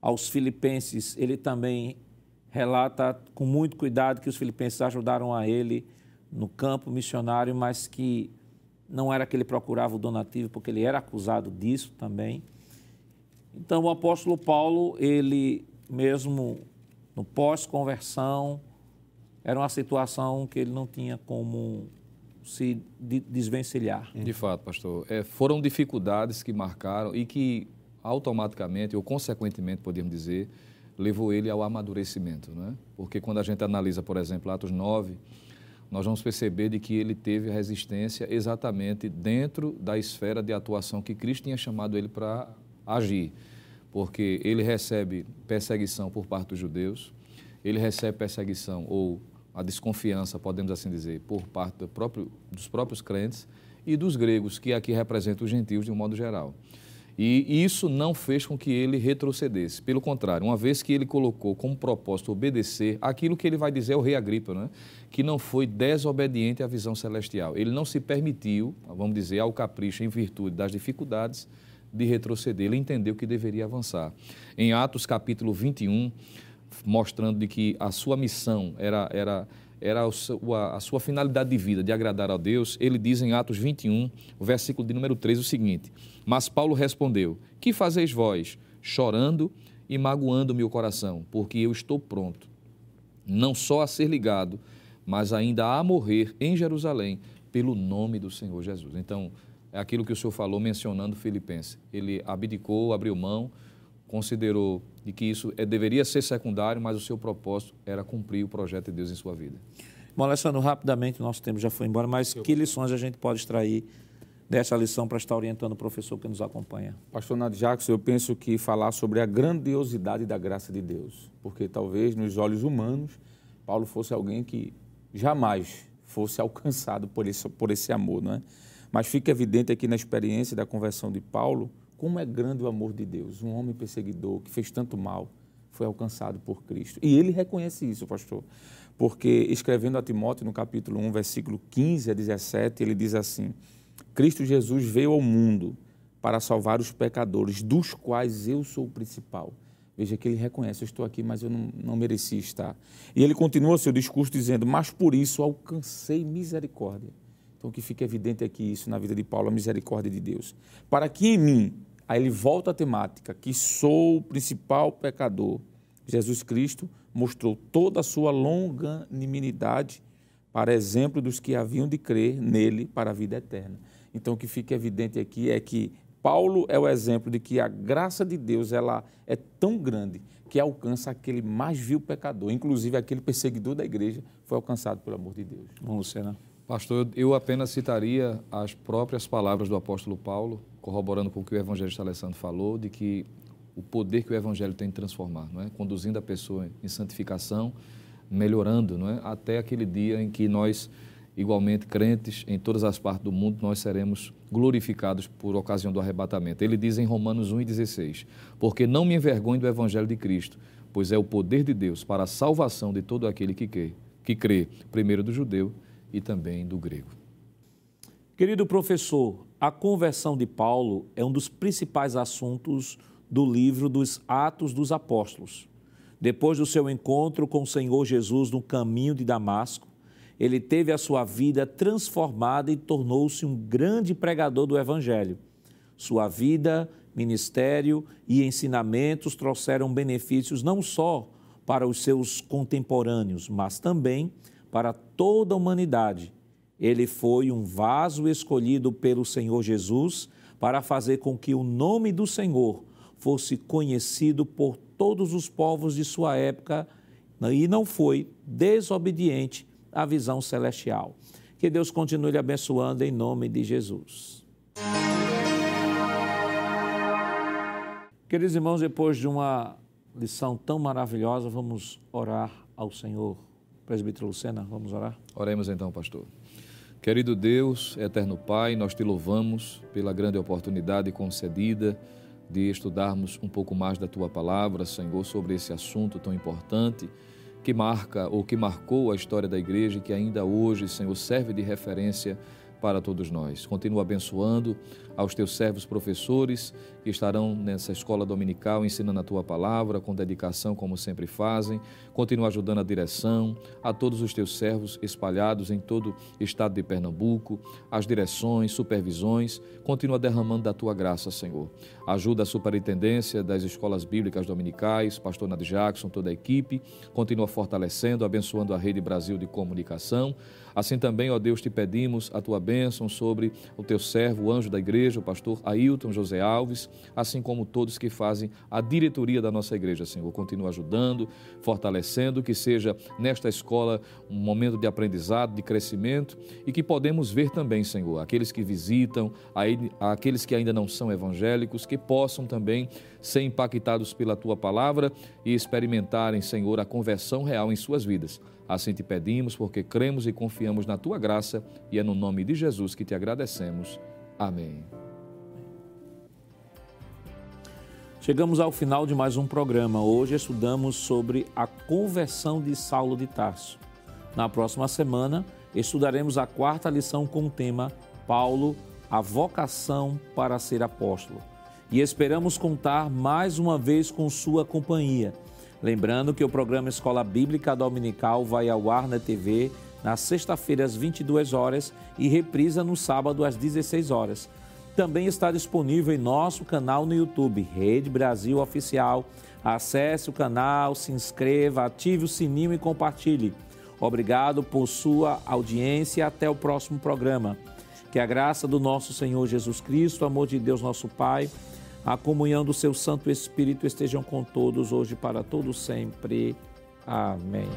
aos filipenses, ele também relata com muito cuidado que os filipenses ajudaram a ele no campo missionário, mas que não era que ele procurava o donativo, porque ele era acusado disso também. Então, o apóstolo Paulo, ele mesmo no pós-conversão, era uma situação que ele não tinha como se desvencilhar. De fato, pastor. É, foram dificuldades que marcaram e que automaticamente, ou consequentemente, podemos dizer, levou ele ao amadurecimento. Não é? Porque quando a gente analisa, por exemplo, Atos 9, nós vamos perceber de que ele teve resistência exatamente dentro da esfera de atuação que Cristo tinha chamado ele para agir. porque ele recebe perseguição por parte dos judeus, ele recebe perseguição ou a desconfiança, podemos assim dizer, por parte do próprio, dos próprios crentes e dos gregos, que aqui representam os gentios de um modo geral. E isso não fez com que ele retrocedesse. Pelo contrário, uma vez que ele colocou como propósito obedecer aquilo que ele vai dizer ao rei Agripa, né? que não foi desobediente à visão celestial. Ele não se permitiu, vamos dizer, ao capricho em virtude das dificuldades de retroceder. Ele entendeu que deveria avançar. Em Atos capítulo 21, mostrando de que a sua missão era, era, era a sua finalidade de vida, de agradar a Deus, ele diz em Atos 21, versículo de número 3, o seguinte: Mas Paulo respondeu: Que fazeis vós, chorando e magoando meu coração, porque eu estou pronto, não só a ser ligado, mas ainda a morrer em Jerusalém pelo nome do Senhor Jesus. Então, é aquilo que o senhor falou mencionando Filipenses. Ele abdicou, abriu mão, considerou de que isso é, deveria ser secundário, mas o seu propósito era cumprir o projeto de Deus em sua vida. Bom, Alessandro, rapidamente, nosso tempo já foi embora, mas que lições a gente pode extrair dessa lição para estar orientando o professor que nos acompanha? Pastor Nath Jackson, eu penso que falar sobre a grandiosidade da graça de Deus, porque talvez nos olhos humanos, Paulo fosse alguém que jamais fosse alcançado por esse, por esse amor, não é? Mas fica evidente aqui na experiência da conversão de Paulo como é grande o amor de Deus. Um homem perseguidor que fez tanto mal foi alcançado por Cristo. E ele reconhece isso, pastor, porque escrevendo a Timóteo no capítulo 1, versículo 15 a 17, ele diz assim: Cristo Jesus veio ao mundo para salvar os pecadores, dos quais eu sou o principal. Veja que ele reconhece: eu estou aqui, mas eu não, não mereci estar. E ele continua seu discurso dizendo: Mas por isso alcancei misericórdia. Então, que fica evidente aqui isso na vida de Paulo, a misericórdia de Deus. Para que em mim, Aí ele volta à temática, que sou o principal pecador. Jesus Cristo mostrou toda a sua longanimidade para exemplo dos que haviam de crer nele para a vida eterna. Então, o que fica evidente aqui é que Paulo é o exemplo de que a graça de Deus ela é tão grande que alcança aquele mais vil pecador, inclusive aquele perseguidor da igreja foi alcançado pelo amor de Deus. Vamos, Luciana. Pastor, eu apenas citaria as próprias palavras do apóstolo Paulo, corroborando com o que o evangelista Alessandro falou, de que o poder que o evangelho tem de transformar, não é? conduzindo a pessoa em santificação, melhorando, não é? até aquele dia em que nós, igualmente crentes em todas as partes do mundo, nós seremos glorificados por ocasião do arrebatamento. Ele diz em Romanos 1,16: Porque não me envergonho do evangelho de Cristo, pois é o poder de Deus para a salvação de todo aquele que crê, que crê primeiro do judeu e também do grego. Querido professor, a conversão de Paulo é um dos principais assuntos do livro dos Atos dos Apóstolos. Depois do seu encontro com o Senhor Jesus no caminho de Damasco, ele teve a sua vida transformada e tornou-se um grande pregador do Evangelho. Sua vida, ministério e ensinamentos trouxeram benefícios não só para os seus contemporâneos, mas também para toda a humanidade. Ele foi um vaso escolhido pelo Senhor Jesus para fazer com que o nome do Senhor fosse conhecido por todos os povos de sua época e não foi desobediente à visão celestial. Que Deus continue lhe abençoando em nome de Jesus. Queridos irmãos, depois de uma lição tão maravilhosa, vamos orar ao Senhor. Presbítero Lucena, vamos orar? Oremos então, pastor. Querido Deus, eterno Pai, nós te louvamos pela grande oportunidade concedida de estudarmos um pouco mais da tua palavra, Senhor, sobre esse assunto tão importante que marca ou que marcou a história da igreja e que ainda hoje, Senhor, serve de referência para todos nós. Continua abençoando aos teus servos professores que estarão nessa escola dominical ensinando a tua palavra com dedicação, como sempre fazem. Continua ajudando a direção, a todos os teus servos espalhados em todo o estado de Pernambuco, as direções, supervisões. Continua derramando da tua graça, Senhor. Ajuda a superintendência das escolas bíblicas dominicais, pastor Nad Jackson, toda a equipe. Continua fortalecendo, abençoando a Rede Brasil de Comunicação. Assim também, ó Deus, te pedimos a tua bênção sobre o teu servo, o anjo da igreja, o pastor Ailton José Alves, assim como todos que fazem a diretoria da nossa igreja, Senhor. Continua ajudando, fortalecendo, que seja nesta escola um momento de aprendizado, de crescimento e que podemos ver também, Senhor, aqueles que visitam, aqueles que ainda não são evangélicos, que possam também ser impactados pela tua palavra e experimentarem, Senhor, a conversão real em suas vidas. Assim te pedimos, porque cremos e confiamos na tua graça e é no nome de Jesus que te agradecemos. Amém. Chegamos ao final de mais um programa. Hoje estudamos sobre a conversão de Saulo de Tarso. Na próxima semana, estudaremos a quarta lição com o tema Paulo, a vocação para ser apóstolo. E esperamos contar mais uma vez com sua companhia. Lembrando que o programa Escola Bíblica Dominical vai ao ar na TV na sexta-feira às 22 horas e reprisa no sábado às 16 horas. Também está disponível em nosso canal no YouTube, Rede Brasil Oficial. Acesse o canal, se inscreva, ative o sininho e compartilhe. Obrigado por sua audiência e até o próximo programa. Que a graça do nosso Senhor Jesus Cristo, o amor de Deus nosso Pai, a comunhão do seu Santo Espírito estejam com todos hoje para todo sempre. Amém.